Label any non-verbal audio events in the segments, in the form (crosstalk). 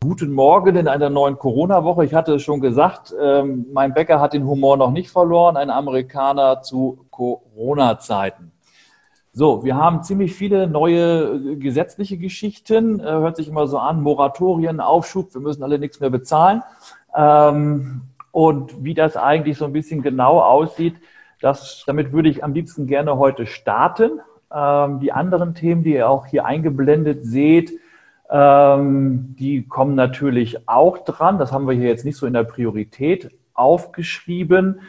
Guten Morgen in einer neuen Corona-Woche. Ich hatte es schon gesagt, ähm, mein Bäcker hat den Humor noch nicht verloren, ein Amerikaner zu Corona-Zeiten. So, wir haben ziemlich viele neue äh, gesetzliche Geschichten. Äh, hört sich immer so an, Moratorien, Aufschub, wir müssen alle nichts mehr bezahlen. Ähm, und wie das eigentlich so ein bisschen genau aussieht, das, damit würde ich am liebsten gerne heute starten. Ähm, die anderen Themen, die ihr auch hier eingeblendet seht, ähm, die kommen natürlich auch dran. Das haben wir hier jetzt nicht so in der Priorität aufgeschrieben.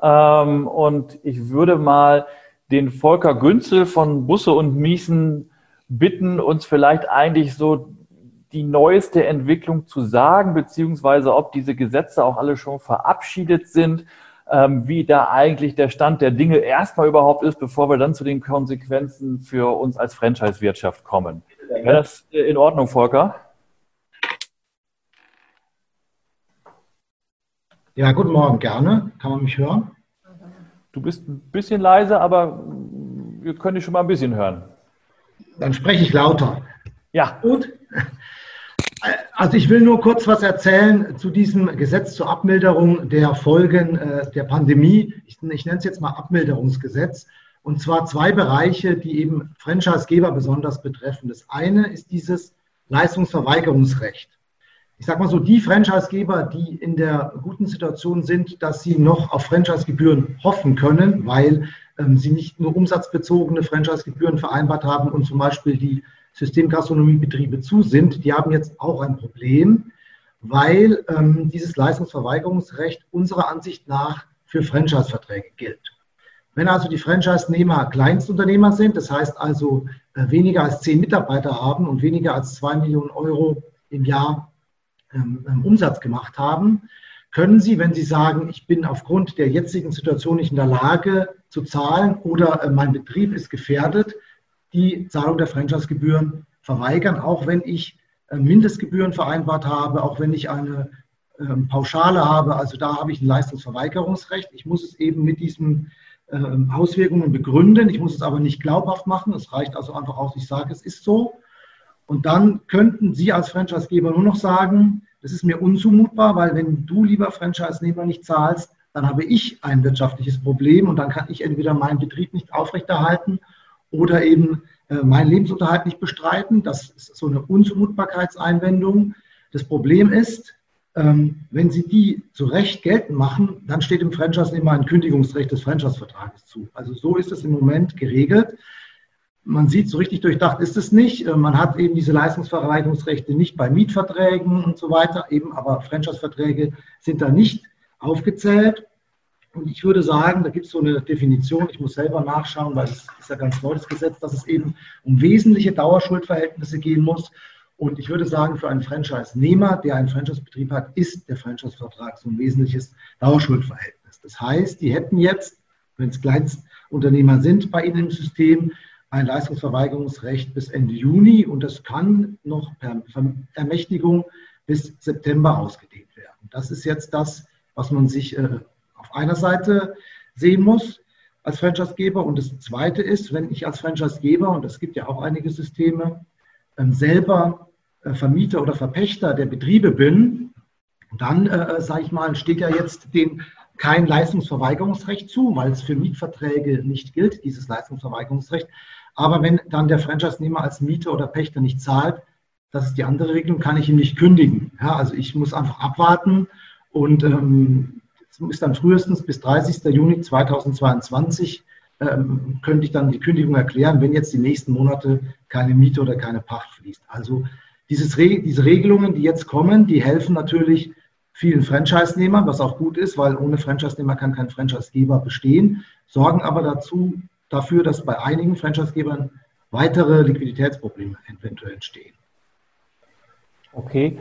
Ähm, und ich würde mal den Volker Günzel von Busse und Miesen bitten, uns vielleicht eigentlich so die neueste Entwicklung zu sagen, beziehungsweise ob diese Gesetze auch alle schon verabschiedet sind, ähm, wie da eigentlich der Stand der Dinge erstmal überhaupt ist, bevor wir dann zu den Konsequenzen für uns als Franchise-Wirtschaft kommen. Wäre das äh, in Ordnung, Volker? Ja, guten Morgen, gerne. Kann man mich hören? Du bist ein bisschen leise, aber wir können dich schon mal ein bisschen hören. Dann spreche ich lauter. Ja. Gut. Also ich will nur kurz was erzählen zu diesem Gesetz zur Abmilderung der Folgen äh, der Pandemie. Ich, ich nenne es jetzt mal Abmilderungsgesetz. Und zwar zwei Bereiche, die eben Franchisegeber besonders betreffen. Das eine ist dieses Leistungsverweigerungsrecht. Ich sage mal so, die Franchisegeber, die in der guten Situation sind, dass sie noch auf Franchisegebühren hoffen können, weil ähm, sie nicht nur umsatzbezogene Franchisegebühren vereinbart haben und zum Beispiel die Systemgastronomiebetriebe zu sind, die haben jetzt auch ein Problem, weil ähm, dieses Leistungsverweigerungsrecht unserer Ansicht nach für Franchise-Verträge gilt. Wenn also die Franchise-Nehmer Kleinstunternehmer sind, das heißt also äh, weniger als zehn Mitarbeiter haben und weniger als zwei Millionen Euro im Jahr ähm, ähm, Umsatz gemacht haben, können Sie, wenn Sie sagen, ich bin aufgrund der jetzigen Situation nicht in der Lage zu zahlen oder äh, mein Betrieb ist gefährdet, die Zahlung der Franchise-Gebühren verweigern, auch wenn ich äh, Mindestgebühren vereinbart habe, auch wenn ich eine ähm, Pauschale habe. Also da habe ich ein Leistungsverweigerungsrecht. Ich muss es eben mit diesem Auswirkungen begründen. Ich muss es aber nicht glaubhaft machen. Es reicht also einfach aus, ich sage, es ist so. Und dann könnten Sie als Franchisegeber nur noch sagen, das ist mir unzumutbar, weil wenn du, lieber Franchise-Nehmer, nicht zahlst, dann habe ich ein wirtschaftliches Problem und dann kann ich entweder meinen Betrieb nicht aufrechterhalten oder eben äh, meinen Lebensunterhalt nicht bestreiten. Das ist so eine Unzumutbarkeitseinwendung. Das Problem ist, ähm, wenn Sie die zu Recht geltend machen, dann steht dem Franchise immer ein Kündigungsrecht des Franchise-Vertrages zu. Also so ist es im Moment geregelt. Man sieht, so richtig durchdacht ist es nicht. Äh, man hat eben diese Leistungsverweigerungsrechte nicht bei Mietverträgen und so weiter, eben aber Franchise-Verträge sind da nicht aufgezählt. Und ich würde sagen, da gibt es so eine Definition, ich muss selber nachschauen, weil es ist ja ganz neu das Gesetz, dass es eben um wesentliche Dauerschuldverhältnisse gehen muss. Und ich würde sagen, für einen Franchise-Nehmer, der einen Franchise-Betrieb hat, ist der Franchise-Vertrag so ein wesentliches Dauerschuldverhältnis. Das heißt, die hätten jetzt, wenn es Kleinstunternehmer sind bei Ihnen im System, ein Leistungsverweigerungsrecht bis Ende Juni und das kann noch per Ermächtigung bis September ausgedehnt werden. Das ist jetzt das, was man sich äh, auf einer Seite sehen muss als Franchisegeber. Und das Zweite ist, wenn ich als Franchisegeber, und es gibt ja auch einige Systeme, selber äh, Vermieter oder Verpächter der Betriebe bin, dann, äh, sage ich mal, steht ja jetzt den kein Leistungsverweigerungsrecht zu, weil es für Mietverträge nicht gilt, dieses Leistungsverweigerungsrecht. Aber wenn dann der Franchise-Nehmer als Mieter oder Pächter nicht zahlt, das ist die andere Regelung, kann ich ihm nicht kündigen. Ja, also ich muss einfach abwarten und ähm, ist dann frühestens bis 30. Juni 2022 ähm, könnte ich dann die Kündigung erklären, wenn jetzt die nächsten Monate keine Miete oder keine Pacht fließt. Also dieses Re diese Regelungen, die jetzt kommen, die helfen natürlich vielen Franchise-Nehmern, was auch gut ist, weil ohne Franchise-Nehmer kann kein Franchise-Geber bestehen, sorgen aber dazu, dafür, dass bei einigen Franchise-Gebern weitere Liquiditätsprobleme eventuell entstehen. Okay.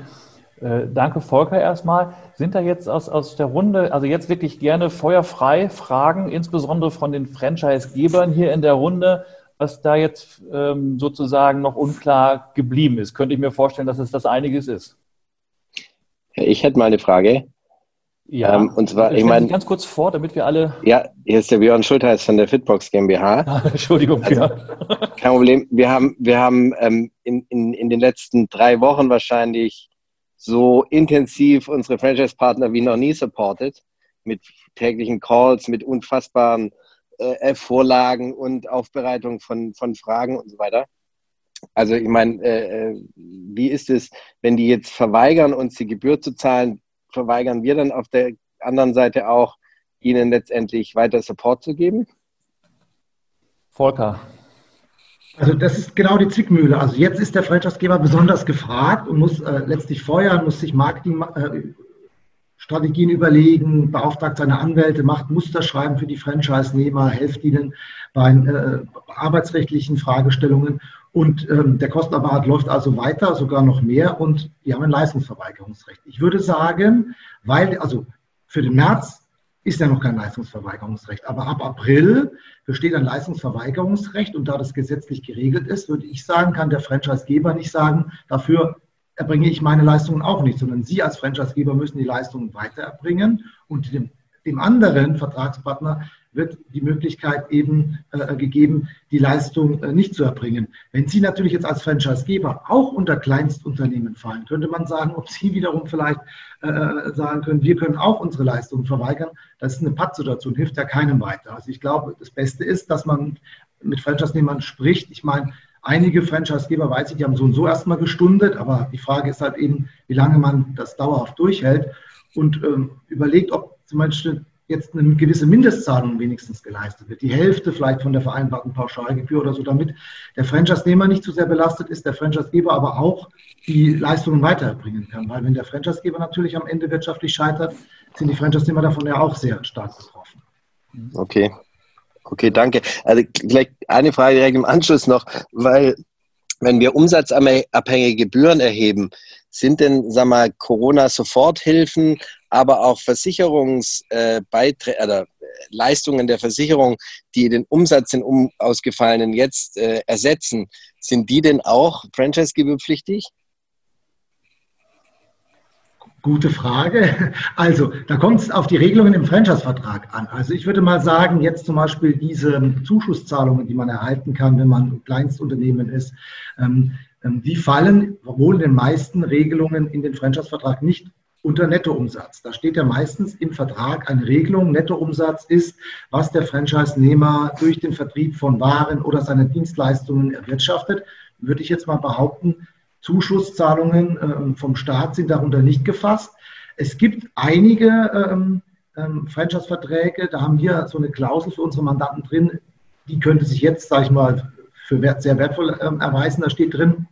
Äh, danke, Volker, erstmal. Sind da jetzt aus, aus der Runde, also jetzt wirklich gerne feuerfrei Fragen, insbesondere von den Franchise-Gebern hier in der Runde, was da jetzt ähm, sozusagen noch unklar geblieben ist? Könnte ich mir vorstellen, dass es das einiges ist. Ich hätte mal eine Frage. Ja, ähm, und zwar, ich meine. Ganz kurz vor, damit wir alle. Ja, hier ist der Björn Schultheiß von der Fitbox GmbH. (laughs) Entschuldigung, also, Björn. kein Problem. Wir haben, wir haben ähm, in, in, in den letzten drei Wochen wahrscheinlich so intensiv unsere Franchise-Partner wie noch nie supported. Mit täglichen Calls, mit unfassbaren äh, Vorlagen und Aufbereitung von, von Fragen und so weiter. Also ich meine, äh, äh, wie ist es, wenn die jetzt verweigern, uns die Gebühr zu zahlen, verweigern wir dann auf der anderen Seite auch, ihnen letztendlich weiter Support zu geben? Volker. Also das ist genau die Zwickmühle. Also jetzt ist der Franchisegeber besonders gefragt und muss äh, letztlich feuern, muss sich Marketingstrategien äh, überlegen, beauftragt seine Anwälte, macht Musterschreiben für die Franchise-Nehmer, hilft ihnen bei äh, arbeitsrechtlichen Fragestellungen und ähm, der Kostenapparat läuft also weiter, sogar noch mehr und die haben ein Leistungsverweigerungsrecht. Ich würde sagen, weil, also für den März ist ja noch kein Leistungsverweigerungsrecht, aber ab April besteht ein Leistungsverweigerungsrecht und da das gesetzlich geregelt ist, würde ich sagen, kann der Franchisegeber nicht sagen, dafür erbringe ich meine Leistungen auch nicht, sondern Sie als Franchisegeber müssen die Leistungen weiter erbringen und dem, dem anderen Vertragspartner wird die Möglichkeit eben äh, gegeben, die Leistung äh, nicht zu erbringen. Wenn Sie natürlich jetzt als Franchisegeber auch unter Kleinstunternehmen fallen, könnte man sagen, ob Sie wiederum vielleicht äh, sagen können, wir können auch unsere Leistungen verweigern. Das ist eine Pattsituation, hilft ja keinem weiter. Also ich glaube, das Beste ist, dass man mit Franchise-Nehmern spricht. Ich meine, einige Franchisegeber, weiß ich, die haben so und so erstmal gestundet, aber die Frage ist halt eben, wie lange man das dauerhaft durchhält und ähm, überlegt, ob zum Beispiel jetzt eine gewisse Mindestzahlung wenigstens geleistet wird. Die Hälfte vielleicht von der vereinbarten Pauschalgebühr oder so, damit der Franchise-Nehmer nicht zu sehr belastet ist, der Franchise-Geber aber auch die Leistungen weiterbringen kann. Weil wenn der Franchise-Geber natürlich am Ende wirtschaftlich scheitert, sind die Franchise-Nehmer davon ja auch sehr stark betroffen. Okay. Okay, danke. Also vielleicht eine Frage direkt im Anschluss noch, weil wenn wir umsatzabhängige Gebühren erheben, sind denn, sag mal, Corona-Soforthilfen, aber auch Versicherungsbeiträge oder äh, Leistungen der Versicherung, die den Umsatz in um ausgefallenen jetzt äh, ersetzen, sind die denn auch franchise-gebührpflichtig? Gute Frage. Also, da kommt es auf die Regelungen im Franchise-Vertrag an. Also, ich würde mal sagen, jetzt zum Beispiel diese Zuschusszahlungen, die man erhalten kann, wenn man Kleinstunternehmen ist, ähm, ähm, die fallen wohl in den meisten Regelungen in den Franchise-Vertrag nicht unter Nettoumsatz. Da steht ja meistens im Vertrag eine Regelung. Nettoumsatz ist, was der Franchise-Nehmer durch den Vertrieb von Waren oder seine Dienstleistungen erwirtschaftet. Würde ich jetzt mal behaupten, Zuschusszahlungen äh, vom Staat sind darunter nicht gefasst. Es gibt einige ähm, ähm, Franchise-Verträge, da haben wir so eine Klausel für unsere Mandanten drin, die könnte sich jetzt, sage ich mal, für sehr wertvoll ähm, erweisen. Da steht drin,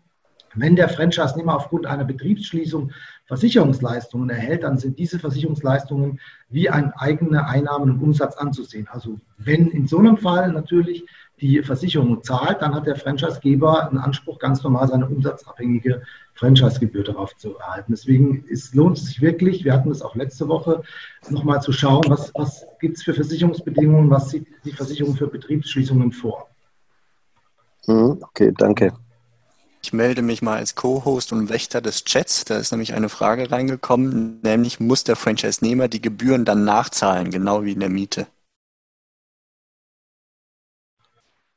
wenn der Franchise-Nehmer aufgrund einer Betriebsschließung Versicherungsleistungen erhält, dann sind diese Versicherungsleistungen wie ein eigener Einnahmen und Umsatz anzusehen. Also wenn in so einem Fall natürlich die Versicherung zahlt, dann hat der Franchisegeber einen Anspruch, ganz normal seine umsatzabhängige Franchisegebühr darauf zu erhalten. Deswegen ist, lohnt es sich wirklich, wir hatten es auch letzte Woche, nochmal zu schauen, was, was gibt es für Versicherungsbedingungen, was sieht die Versicherung für Betriebsschließungen vor. Mhm, okay, danke. Ich melde mich mal als Co-Host und Wächter des Chats. Da ist nämlich eine Frage reingekommen, nämlich muss der Franchise-Nehmer die Gebühren dann nachzahlen, genau wie in der Miete?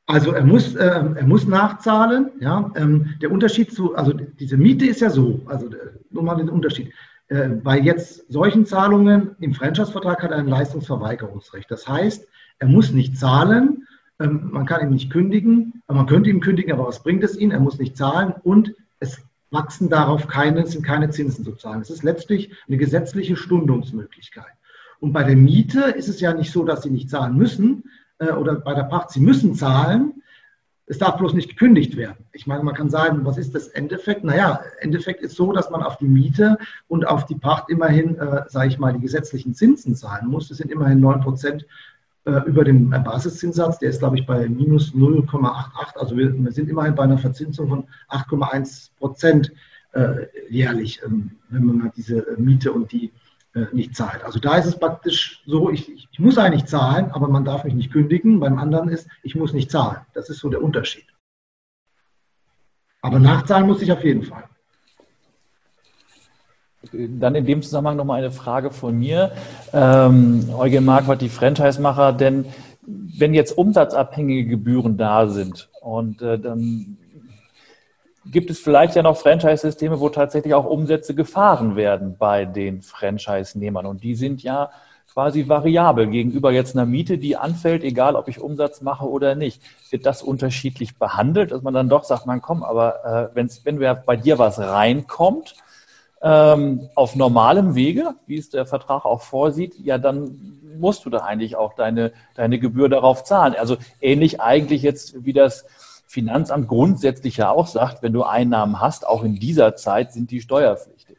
Also er muss, äh, er muss nachzahlen. Ja, ähm, der Unterschied zu, also diese Miete ist ja so, also äh, nur mal den Unterschied. Äh, bei jetzt solchen Zahlungen im Franchise-Vertrag hat er ein Leistungsverweigerungsrecht. Das heißt, er muss nicht zahlen, ähm, man kann ihn nicht kündigen, man könnte ihm kündigen, aber was bringt es ihm? Er muss nicht zahlen und es wachsen darauf keine, sind keine Zinsen zu zahlen. Es ist letztlich eine gesetzliche Stundungsmöglichkeit. Und bei der Miete ist es ja nicht so, dass sie nicht zahlen müssen äh, oder bei der Pacht, sie müssen zahlen. Es darf bloß nicht gekündigt werden. Ich meine, man kann sagen, was ist das Endeffekt? Naja, Endeffekt ist so, dass man auf die Miete und auf die Pacht immerhin, äh, sage ich mal, die gesetzlichen Zinsen zahlen muss. Das sind immerhin 9 Prozent über dem Basiszinssatz. Der ist, glaube ich, bei minus 0,88. Also wir, wir, sind immerhin bei einer Verzinsung von 8,1 Prozent. äh, jährlich, ähm, wenn man mal diese Miete und die äh, nicht zahlt. Also da ist es praktisch so, ich, ich muss eigentlich zahlen, aber man darf mich nicht kündigen. Beim anderen ist, ich muss nicht zahlen. Das ist so der Unterschied. Aber nachzahlen muss ich auf jeden Fall. Dann in dem Zusammenhang nochmal eine Frage von mir. Ähm, Eugen Marquardt, die Franchise-Macher, denn wenn jetzt umsatzabhängige Gebühren da sind und äh, dann gibt es vielleicht ja noch Franchise-Systeme, wo tatsächlich auch Umsätze gefahren werden bei den Franchise-Nehmern. Und die sind ja quasi variabel gegenüber jetzt einer Miete, die anfällt, egal ob ich Umsatz mache oder nicht. Wird das unterschiedlich behandelt, dass man dann doch sagt, man komm, aber äh, wenn's, wenn bei dir was reinkommt, ähm, auf normalem Wege, wie es der Vertrag auch vorsieht, ja, dann musst du da eigentlich auch deine, deine Gebühr darauf zahlen. Also ähnlich eigentlich jetzt, wie das Finanzamt grundsätzlich ja auch sagt, wenn du Einnahmen hast, auch in dieser Zeit sind die steuerpflichtig.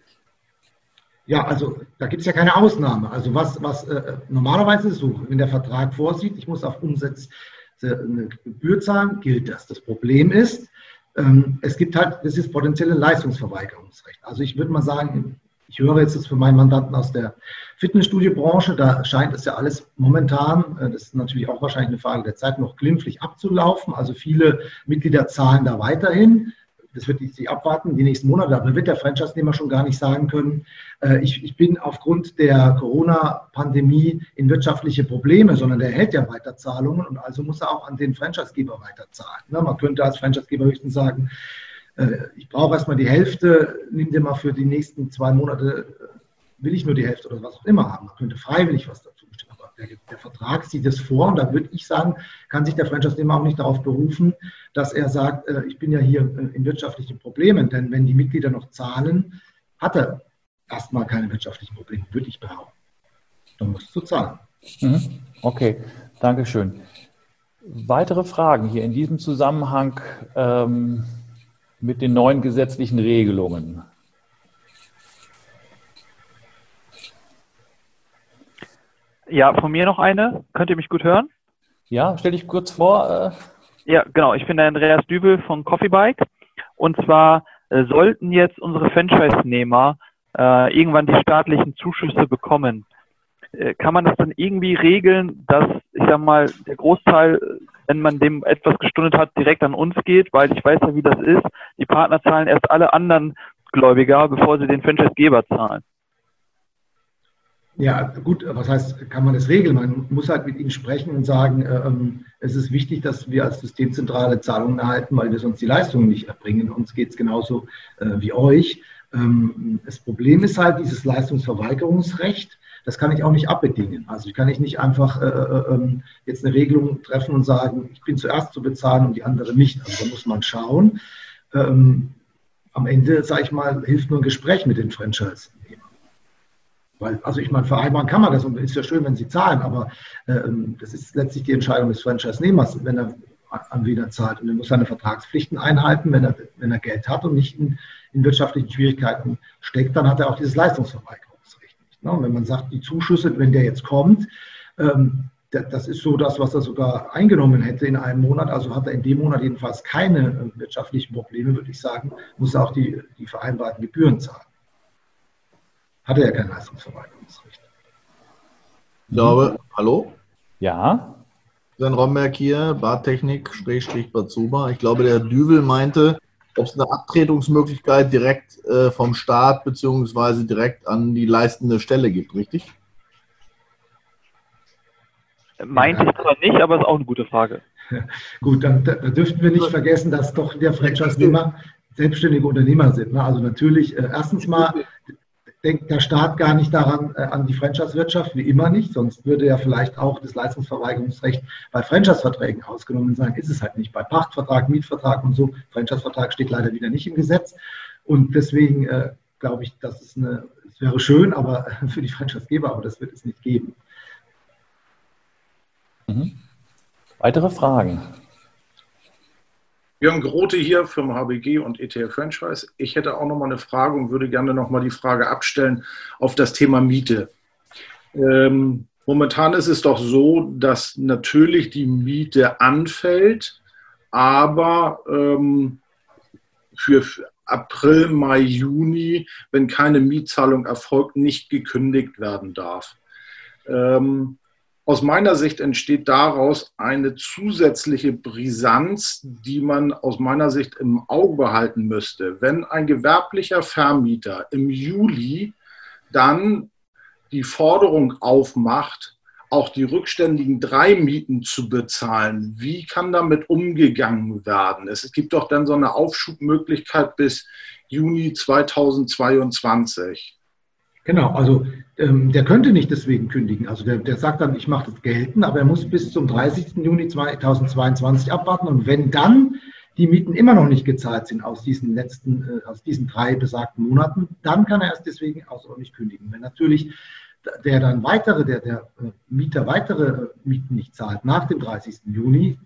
Ja, also da gibt es ja keine Ausnahme. Also was, was äh, normalerweise so, wenn der Vertrag vorsieht, ich muss auf Umsätze eine Gebühr zahlen, gilt das. Das Problem ist, es gibt halt, das ist potenzielle Leistungsverweigerungsrecht. Also ich würde mal sagen, ich höre jetzt das für meinen Mandanten aus der Fitnessstudiobranche, da scheint es ja alles momentan, äh, das ist natürlich auch wahrscheinlich eine Frage der Zeit, noch glimpflich abzulaufen. Also viele Mitglieder zahlen da weiterhin das wird sich abwarten, die nächsten Monate, aber wird der Franchise-Nehmer schon gar nicht sagen können, äh, ich, ich bin aufgrund der Corona-Pandemie in wirtschaftliche Probleme, sondern der hält ja weiter Zahlungen und also muss er auch an den Franchise-Geber weiterzahlen. Ne, man könnte als Franchise-Geber höchstens sagen, äh, ich brauche erstmal die Hälfte, nimm dir mal für die nächsten zwei Monate, äh, will ich nur die Hälfte oder was auch immer haben. Man könnte freiwillig was dazu. Aber der, der Vertrag sieht es vor und da würde ich sagen, kann sich der Franchise-Nehmer auch nicht darauf berufen, dass er sagt, äh, ich bin ja hier in wirtschaftlichen Problemen. Denn wenn die Mitglieder noch zahlen, hat er erstmal keine wirtschaftlichen Probleme, würde ich behaupten. Dann musst du zahlen. Mhm. Okay, Dankeschön. Weitere Fragen hier in diesem Zusammenhang ähm, mit den neuen gesetzlichen Regelungen? Ja, von mir noch eine. Könnt ihr mich gut hören? Ja, stell dich kurz vor. Äh. Ja, genau. Ich bin der Andreas Dübel von Coffee Bike. Und zwar äh, sollten jetzt unsere Franchise-Nehmer äh, irgendwann die staatlichen Zuschüsse bekommen. Äh, kann man das dann irgendwie regeln, dass, ich sag mal, der Großteil, wenn man dem etwas gestundet hat, direkt an uns geht? Weil ich weiß ja, wie das ist. Die Partner zahlen erst alle anderen Gläubiger, bevor sie den Franchise-Geber zahlen. Ja, gut, was heißt, kann man das regeln? Man muss halt mit ihnen sprechen und sagen, äh, ähm, es ist wichtig, dass wir als Systemzentrale Zahlungen erhalten, weil wir sonst die Leistungen nicht erbringen. Uns geht es genauso äh, wie euch. Ähm, das Problem ist halt dieses Leistungsverweigerungsrecht. Das kann ich auch nicht abbedingen. Also ich kann ich nicht einfach äh, äh, ähm, jetzt eine Regelung treffen und sagen, ich bin zuerst zu bezahlen und die andere nicht. Also da muss man schauen. Ähm, am Ende, sage ich mal, hilft nur ein Gespräch mit den Franchise. Weil, also ich meine, vereinbaren kann man das und ist ja schön, wenn sie zahlen, aber äh, das ist letztlich die Entscheidung des Franchise-Nehmers, wenn er an wen zahlt. Und er muss seine Vertragspflichten einhalten, wenn er, wenn er Geld hat und nicht in, in wirtschaftlichen Schwierigkeiten steckt, dann hat er auch dieses Leistungsverweigerungsrecht. Ne? Und wenn man sagt, die Zuschüsse, wenn der jetzt kommt, ähm, das ist so das, was er sogar eingenommen hätte in einem Monat. Also hat er in dem Monat jedenfalls keine äh, wirtschaftlichen Probleme, würde ich sagen, muss er auch die, die vereinbarten Gebühren zahlen hat er ja kein Leistungsverweigerungsrecht. Ich glaube, hallo? Ja. Sven Romberg hier, Badtechnik, Schrägstrich Bazuba. Ich glaube, der Düvel meinte, ob es eine Abtretungsmöglichkeit direkt äh, vom Staat beziehungsweise direkt an die leistende Stelle gibt, richtig? Meinte ich zwar nicht, aber ist auch eine gute Frage. (laughs) Gut, dann da dürften wir nicht vergessen, dass doch der Franchise-Nehmer selbstständige Unternehmer sind. Ne? Also natürlich, äh, erstens mal, denkt der Staat gar nicht daran, äh, an die Franchise-Wirtschaft, wie immer nicht, sonst würde ja vielleicht auch das Leistungsverweigerungsrecht bei Franchise-Verträgen ausgenommen sein. Ist es halt nicht. Bei Pachtvertrag, Mietvertrag und so. Franchise-Vertrag steht leider wieder nicht im Gesetz. Und deswegen äh, glaube ich, das ist eine, es wäre schön, aber (laughs) für die Franchise-Geber, aber das wird es nicht geben. Mhm. Weitere Fragen? Jürgen Grote hier vom HBG und ETF Franchise. Ich hätte auch noch mal eine Frage und würde gerne noch mal die Frage abstellen auf das Thema Miete. Ähm, momentan ist es doch so, dass natürlich die Miete anfällt, aber ähm, für April, Mai, Juni, wenn keine Mietzahlung erfolgt, nicht gekündigt werden darf. Ähm, aus meiner Sicht entsteht daraus eine zusätzliche Brisanz, die man aus meiner Sicht im Auge behalten müsste. Wenn ein gewerblicher Vermieter im Juli dann die Forderung aufmacht, auch die rückständigen drei Mieten zu bezahlen. Wie kann damit umgegangen werden? Es gibt doch dann so eine Aufschubmöglichkeit bis Juni 2022. Genau, also ähm, der könnte nicht deswegen kündigen. Also der, der sagt dann, ich mache das gelten, aber er muss bis zum 30. Juni 2022 abwarten. Und wenn dann die Mieten immer noch nicht gezahlt sind aus diesen letzten, äh, aus diesen drei besagten Monaten, dann kann er erst deswegen außerordentlich kündigen. Wenn natürlich der dann weitere, der, der äh, Mieter weitere äh, Mieten nicht zahlt nach dem 30. Juni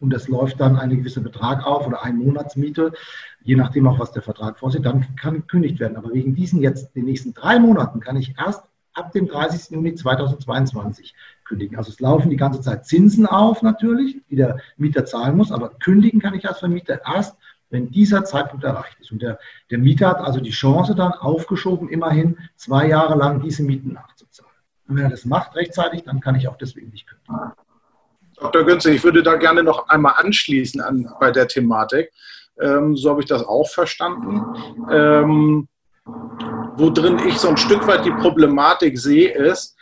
und das läuft dann ein gewisser Betrag auf oder ein Monatsmiete, je nachdem auch, was der Vertrag vorsieht, dann kann gekündigt werden. Aber wegen diesen jetzt, den nächsten drei Monaten, kann ich erst ab dem 30. Juni 2022 kündigen. Also es laufen die ganze Zeit Zinsen auf natürlich, die der Mieter zahlen muss, aber kündigen kann ich als Vermieter erst wenn dieser Zeitpunkt erreicht ist. Und der, der Mieter hat also die Chance dann aufgeschoben, immerhin zwei Jahre lang diese Mieten nachzuzahlen. Und wenn er das macht rechtzeitig, dann kann ich auch deswegen nicht kündigen. Dr. Günze, ich würde da gerne noch einmal anschließen an, bei der Thematik. Ähm, so habe ich das auch verstanden. Ähm, wo drin ich so ein Stück weit die Problematik sehe, ist,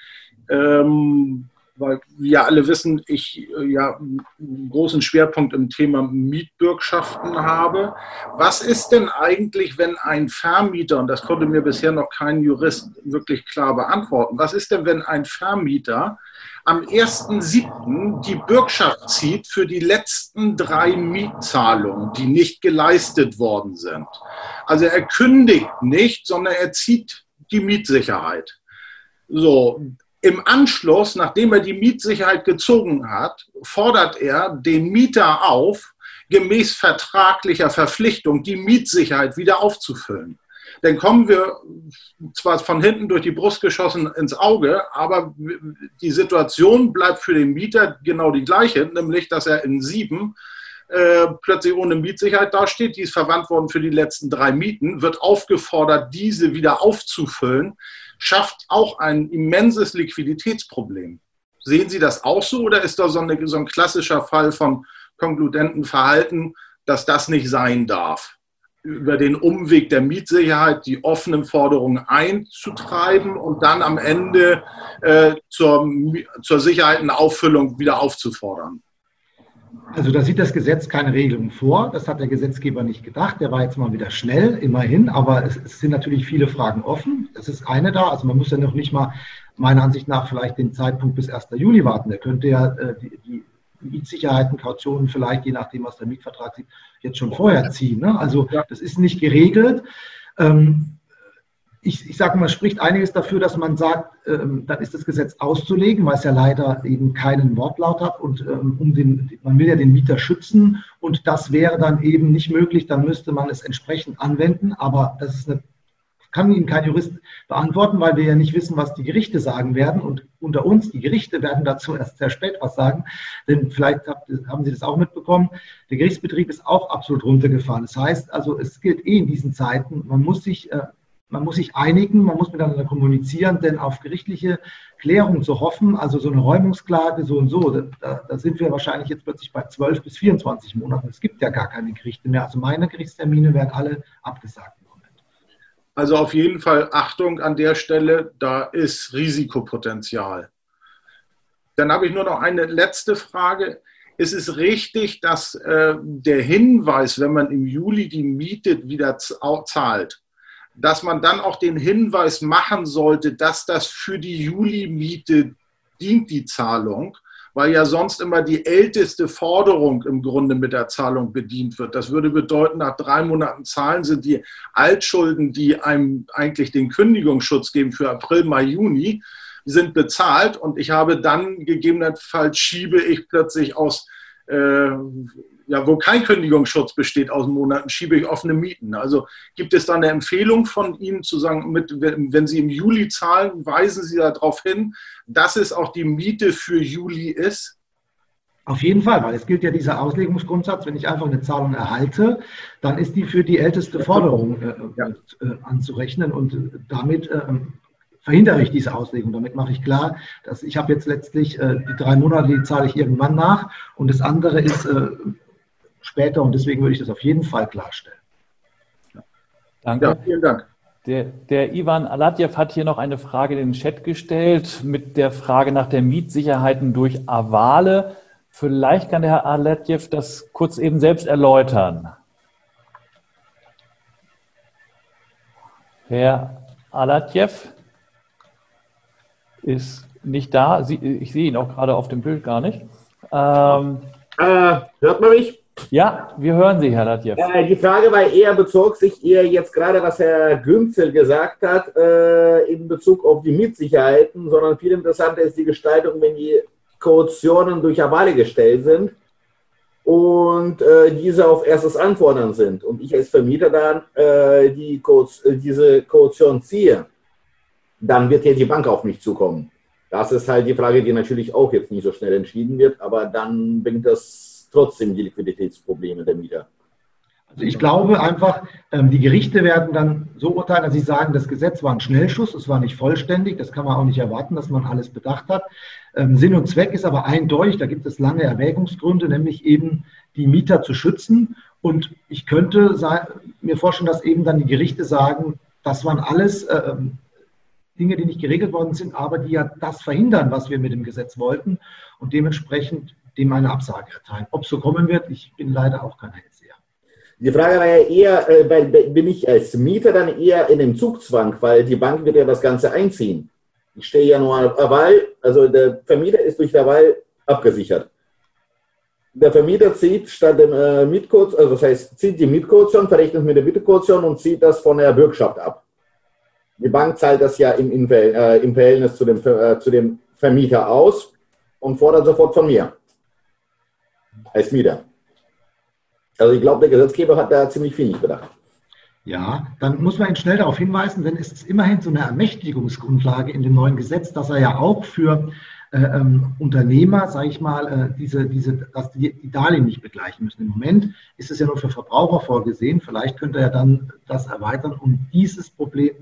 ähm, weil wir alle wissen, ich äh, ja einen großen Schwerpunkt im Thema Mietbürgschaften habe. Was ist denn eigentlich, wenn ein Vermieter, und das konnte mir bisher noch kein Jurist wirklich klar beantworten, was ist denn, wenn ein Vermieter am 1.7. die Bürgschaft zieht für die letzten drei Mietzahlungen, die nicht geleistet worden sind? Also er kündigt nicht, sondern er zieht die Mitsicherheit. So, im Anschluss, nachdem er die Mitsicherheit gezogen hat, fordert er den Mieter auf, gemäß vertraglicher Verpflichtung die Mitsicherheit wieder aufzufüllen. Dann kommen wir zwar von hinten durch die Brust geschossen ins Auge, aber die Situation bleibt für den Mieter genau die gleiche, nämlich dass er in sieben äh, plötzlich ohne Mitsicherheit dasteht. Die ist verwandt worden für die letzten drei Mieten, wird aufgefordert, diese wieder aufzufüllen schafft auch ein immenses Liquiditätsproblem. Sehen Sie das auch so oder ist da so, eine, so ein klassischer Fall von konkludenten Verhalten, dass das nicht sein darf? Über den Umweg der Mitsicherheit die offenen Forderungen einzutreiben und dann am Ende äh, zur, zur Sicherheitenauffüllung wieder aufzufordern. Also da sieht das Gesetz keine Regelung vor. Das hat der Gesetzgeber nicht gedacht. Der war jetzt mal wieder schnell, immerhin. Aber es, es, sind natürlich viele Fragen offen. Das ist eine da. Also man muss ja noch nicht mal meiner Ansicht nach vielleicht den Zeitpunkt bis 1. Juli warten. Der könnte ja äh, die, die Mietsicherheiten, Kautionen vielleicht, je nachdem, was der Mietvertrag sieht, jetzt schon vorher ziehen. Ne? Also das ist nicht geregelt. Ähm, ich, ich sage mal, spricht einiges dafür, dass man sagt, ähm, dann ist das Gesetz auszulegen, weil es ja leider eben keinen Wortlaut hat und ähm, um den, man will ja den Mieter schützen und das wäre dann eben nicht möglich, dann müsste man es entsprechend anwenden, aber das ist eine, kann Ihnen kein Jurist beantworten, weil wir ja nicht wissen, was die Gerichte sagen werden und unter uns, die Gerichte werden dazu erst sehr spät was sagen, denn vielleicht haben Sie das auch mitbekommen, der Gerichtsbetrieb ist auch absolut runtergefahren. Das heißt also, es gilt eh in diesen Zeiten, man muss sich äh, man muss sich einigen, man muss miteinander kommunizieren, denn auf gerichtliche Klärung zu hoffen, also so eine Räumungsklage so und so, da, da, sind wir wahrscheinlich jetzt plötzlich bei 12 bis 24 Monaten. Es gibt ja gar keine Gerichte mehr. Also meine Gerichtstermine werden alle abgesagt. Also auf jeden Fall Achtung an der Stelle, da ist Risikopotenzial. Dann habe ich nur noch eine letzte Frage. Ist es richtig, dass äh, der Hinweis, wenn man im Juli die Miete wieder zahlt, dass man dann auch den Hinweis machen sollte, dass das für die Juli-Miete dient, die Zahlung, weil ja sonst immer die älteste Forderung im Grunde mit der Zahlung bedient wird. Das würde bedeuten, nach drei Monaten Zahlen sind die Altschulden, die einem eigentlich den Kündigungsschutz geben für April, Mai, Juni, sind bezahlt und ich habe dann gegebenenfalls schiebe ich plötzlich aus äh, ja, wo kein Kündigungsschutz besteht aus Monaten, schiebe ich offene Mieten. Also gibt es da eine Empfehlung von Ihnen zu sagen, mit, wenn Sie im Juli zahlen, weisen Sie darauf hin, dass es auch die Miete für Juli ist? Auf jeden Fall, weil es gilt ja dieser Auslegungsgrundsatz, wenn ich einfach eine Zahlung erhalte, dann ist die für die älteste Forderung äh, ja. äh, anzurechnen und damit äh, verhindere ich diese Auslegung. Damit mache ich klar, dass ich habe jetzt letztlich äh, die drei Monate, die zahle ich irgendwann nach und das andere ist äh, später und deswegen würde ich das auf jeden Fall klarstellen. Ja. Danke. Ja, vielen Dank. Der, der Ivan Alatjew hat hier noch eine Frage in den Chat gestellt mit der Frage nach der Mietsicherheiten durch Avale. Vielleicht kann der Herr Alatjew das kurz eben selbst erläutern. Herr Alatjew ist nicht da. Ich sehe ihn auch gerade auf dem Bild gar nicht. Ähm, äh, hört man mich? Ja, wir hören Sie, Herr Latjew. Äh, die Frage war eher, bezog sich eher jetzt gerade, was Herr Günzel gesagt hat, äh, in Bezug auf die Mitsicherheiten, sondern viel interessanter ist die Gestaltung, wenn die Kautionen durch Avale gestellt sind und äh, diese auf erstes Anfordern sind und ich als Vermieter dann äh, die äh, diese Kaution ziehe, dann wird ja die Bank auf mich zukommen. Das ist halt die Frage, die natürlich auch jetzt nicht so schnell entschieden wird, aber dann bringt das trotzdem die Liquiditätsprobleme der Mieter? Also ich glaube einfach, ähm, die Gerichte werden dann so urteilen, dass sie sagen, das Gesetz war ein Schnellschuss, es war nicht vollständig, das kann man auch nicht erwarten, dass man alles bedacht hat. Ähm, Sinn und Zweck ist aber eindeutig, da gibt es lange Erwägungsgründe, nämlich eben die Mieter zu schützen. Und ich könnte mir vorstellen, dass eben dann die Gerichte sagen, das waren alles äh, ähm, Dinge, die nicht geregelt worden sind, aber die ja das verhindern, was wir mit dem Gesetz wollten. Und dementsprechend dem eine Absage erteilen. Ob so kommen wird, ich bin leider auch kein Hellseher. Die Frage war ja eher, äh, bin ich als Mieter dann eher in dem Zugzwang, weil die Bank wird ja das Ganze einziehen. Ich stehe ja nur auf Wahl, also der Vermieter ist durch der Wahl abgesichert. Der Vermieter zieht statt dem äh, Mietkaution, also das heißt, zieht die Mietkaution, verrechnet mit der Mietkaution und zieht das von der Bürgschaft ab. Die Bank zahlt das ja im, im, äh, im Verhältnis zu dem, äh, zu dem Vermieter aus und fordert sofort von mir als Mieter. Also ich glaube, der Gesetzgeber hat da ziemlich viel nicht bedacht. Ja, dann muss man ihn schnell darauf hinweisen, denn es ist immerhin so eine Ermächtigungsgrundlage in dem neuen Gesetz, dass er ja auch für äh, ähm, Unternehmer, sage ich mal, äh, diese, diese, dass die, die Darlehen nicht begleichen müssen. Im Moment ist es ja nur für Verbraucher vorgesehen. Vielleicht könnte er dann das erweitern, um dieses Problem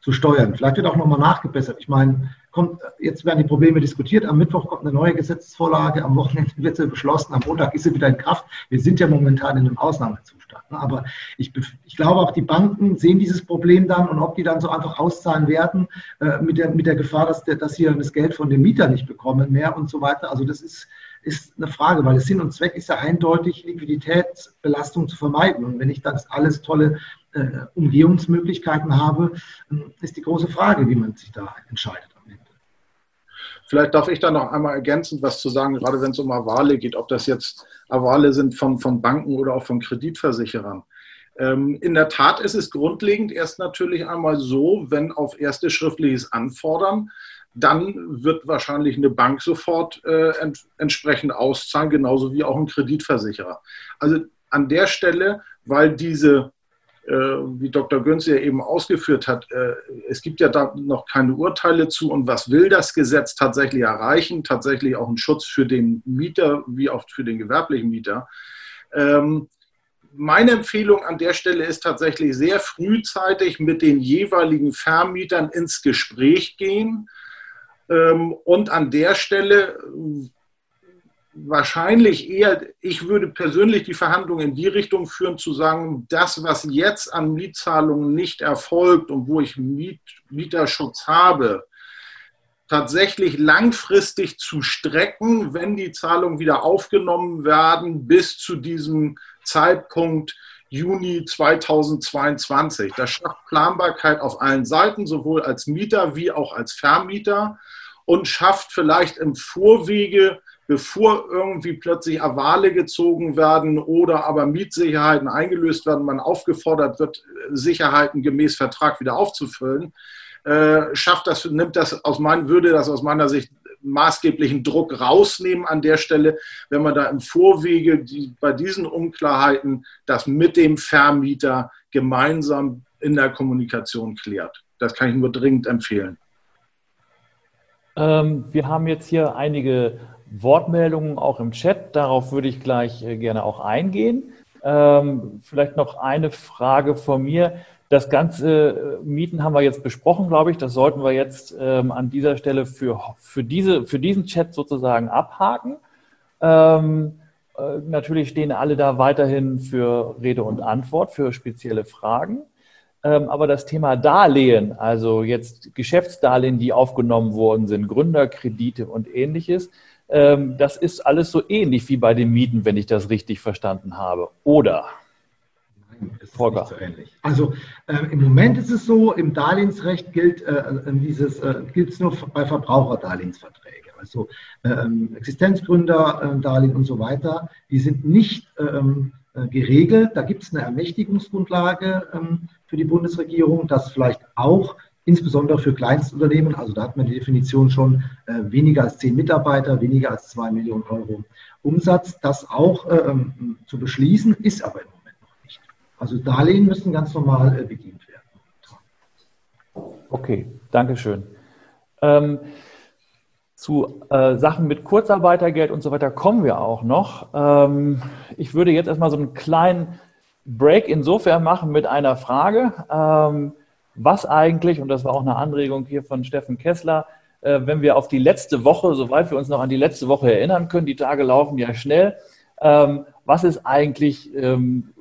zu steuern. Vielleicht wird auch nochmal nachgebessert. Ich meine, kommt, jetzt werden die Probleme diskutiert. Am Mittwoch kommt eine neue Gesetzesvorlage, am Wochenende wird sie beschlossen, am Montag ist sie wieder in Kraft. Wir sind ja momentan in einem Ausnahmezustand. Ne? Aber ich, ich glaube auch, die Banken sehen dieses Problem dann und ob die dann so einfach auszahlen werden, äh, mit, der, mit der Gefahr, dass, der, dass sie das Geld von dem Mieter nicht bekommen mehr und so weiter. Also das ist, ist eine Frage, weil der Sinn und Zweck ist ja eindeutig, Liquiditätsbelastung zu vermeiden. Und wenn ich das alles tolle äh, Umgehungsmöglichkeiten habe, äh, ist die große Frage, wie man sich da entscheidet. Vielleicht darf ich da noch einmal ergänzend was zu sagen, gerade wenn es um Avale geht, ob das jetzt Avale sind von, von Banken oder auch von Kreditversicherern. Ähm, in der Tat ist es grundlegend erst natürlich einmal so, wenn auf erstes schriftliches Anfordern, dann wird wahrscheinlich eine Bank sofort äh, ent, entsprechend auszahlen, genauso wie auch ein Kreditversicherer. Also an der Stelle, weil diese wie Dr. Günze ja eben ausgeführt hat, äh, es gibt ja da noch keine Urteile zu und was will das Gesetz tatsächlich erreichen? Tatsächlich auch einen Schutz für den Mieter wie auch für den gewerblichen Mieter. Ähm, meine Empfehlung an der Stelle ist tatsächlich sehr frühzeitig mit den jeweiligen Vermietern ins Gespräch gehen ähm, und an der Stelle wahrscheinlich eher, ich würde persönlich die Verhandlungen in die Richtung führen, zu sagen, das, was jetzt an Mietzahlungen nicht erfolgt und wo ich Miet, Mieterschutz habe, tatsächlich langfristig zu strecken, wenn die Zahlungen wieder aufgenommen werden, bis zu diesem Zeitpunkt Juni 2022. Das schafft Planbarkeit auf allen Seiten, sowohl als Mieter wie auch als Vermieter und schafft vielleicht im Vorwege bevor irgendwie plötzlich Avale gezogen werden oder aber Mietssicherheiten eingelöst werden, man aufgefordert wird, Sicherheiten gemäß Vertrag wieder aufzufüllen, äh, schafft das, nimmt das aus meiner, würde das aus meiner Sicht maßgeblichen Druck rausnehmen an der Stelle, wenn man da im Vorwege die, bei diesen Unklarheiten das mit dem Vermieter gemeinsam in der Kommunikation klärt. Das kann ich nur dringend empfehlen. Ähm, wir haben jetzt hier einige Wortmeldungen auch im Chat. Darauf würde ich gleich äh, gerne auch eingehen. Ähm, vielleicht noch eine Frage von mir. Das ganze äh, Mieten haben wir jetzt besprochen, glaube ich. Das sollten wir jetzt ähm, an dieser Stelle für, für, diese, für diesen Chat sozusagen abhaken. Ähm, äh, natürlich stehen alle da weiterhin für Rede und Antwort, für spezielle Fragen. Ähm, aber das Thema Darlehen, also jetzt Geschäftsdarlehen, die aufgenommen worden sind, Gründerkredite und ähnliches, das ist alles so ähnlich wie bei den Mieten, wenn ich das richtig verstanden habe. Oder? Nein, ist Volker. nicht so ähnlich. Also äh, im Moment ist es so, im Darlehensrecht gilt äh, dieses äh, nur bei Verbraucherdarlehensverträgen. Also ähm, Existenzgründerdarlehen und so weiter, die sind nicht ähm, äh, geregelt. Da gibt es eine Ermächtigungsgrundlage ähm, für die Bundesregierung, dass vielleicht auch insbesondere für Kleinstunternehmen, also da hat man die Definition schon äh, weniger als zehn Mitarbeiter, weniger als zwei Millionen Euro Umsatz, das auch äh, ähm, zu beschließen, ist aber im Moment noch nicht. Also Darlehen müssen ganz normal äh, bedient werden. Okay, Dankeschön. Ähm, zu äh, Sachen mit Kurzarbeitergeld und so weiter kommen wir auch noch. Ähm, ich würde jetzt erstmal so einen kleinen Break insofern machen mit einer Frage. Ähm, was eigentlich, und das war auch eine Anregung hier von Steffen Kessler, äh, wenn wir auf die letzte Woche, soweit wir uns noch an die letzte Woche erinnern können, die Tage laufen ja schnell, ähm, was ist eigentlich, ähm,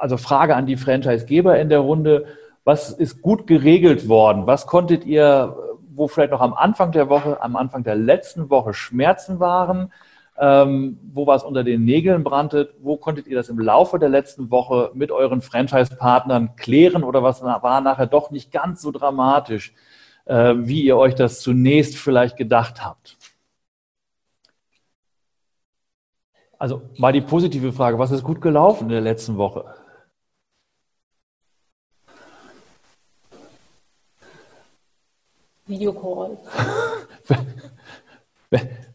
also Frage an die Franchisegeber in der Runde, was ist gut geregelt worden? Was konntet ihr, wo vielleicht noch am Anfang der Woche, am Anfang der letzten Woche Schmerzen waren? Ähm, wo was unter den Nägeln brannte, wo konntet ihr das im Laufe der letzten Woche mit euren Franchise-Partnern klären oder was war nachher doch nicht ganz so dramatisch, äh, wie ihr euch das zunächst vielleicht gedacht habt? Also mal die positive Frage, was ist gut gelaufen in der letzten Woche? Videocall. (laughs) (laughs)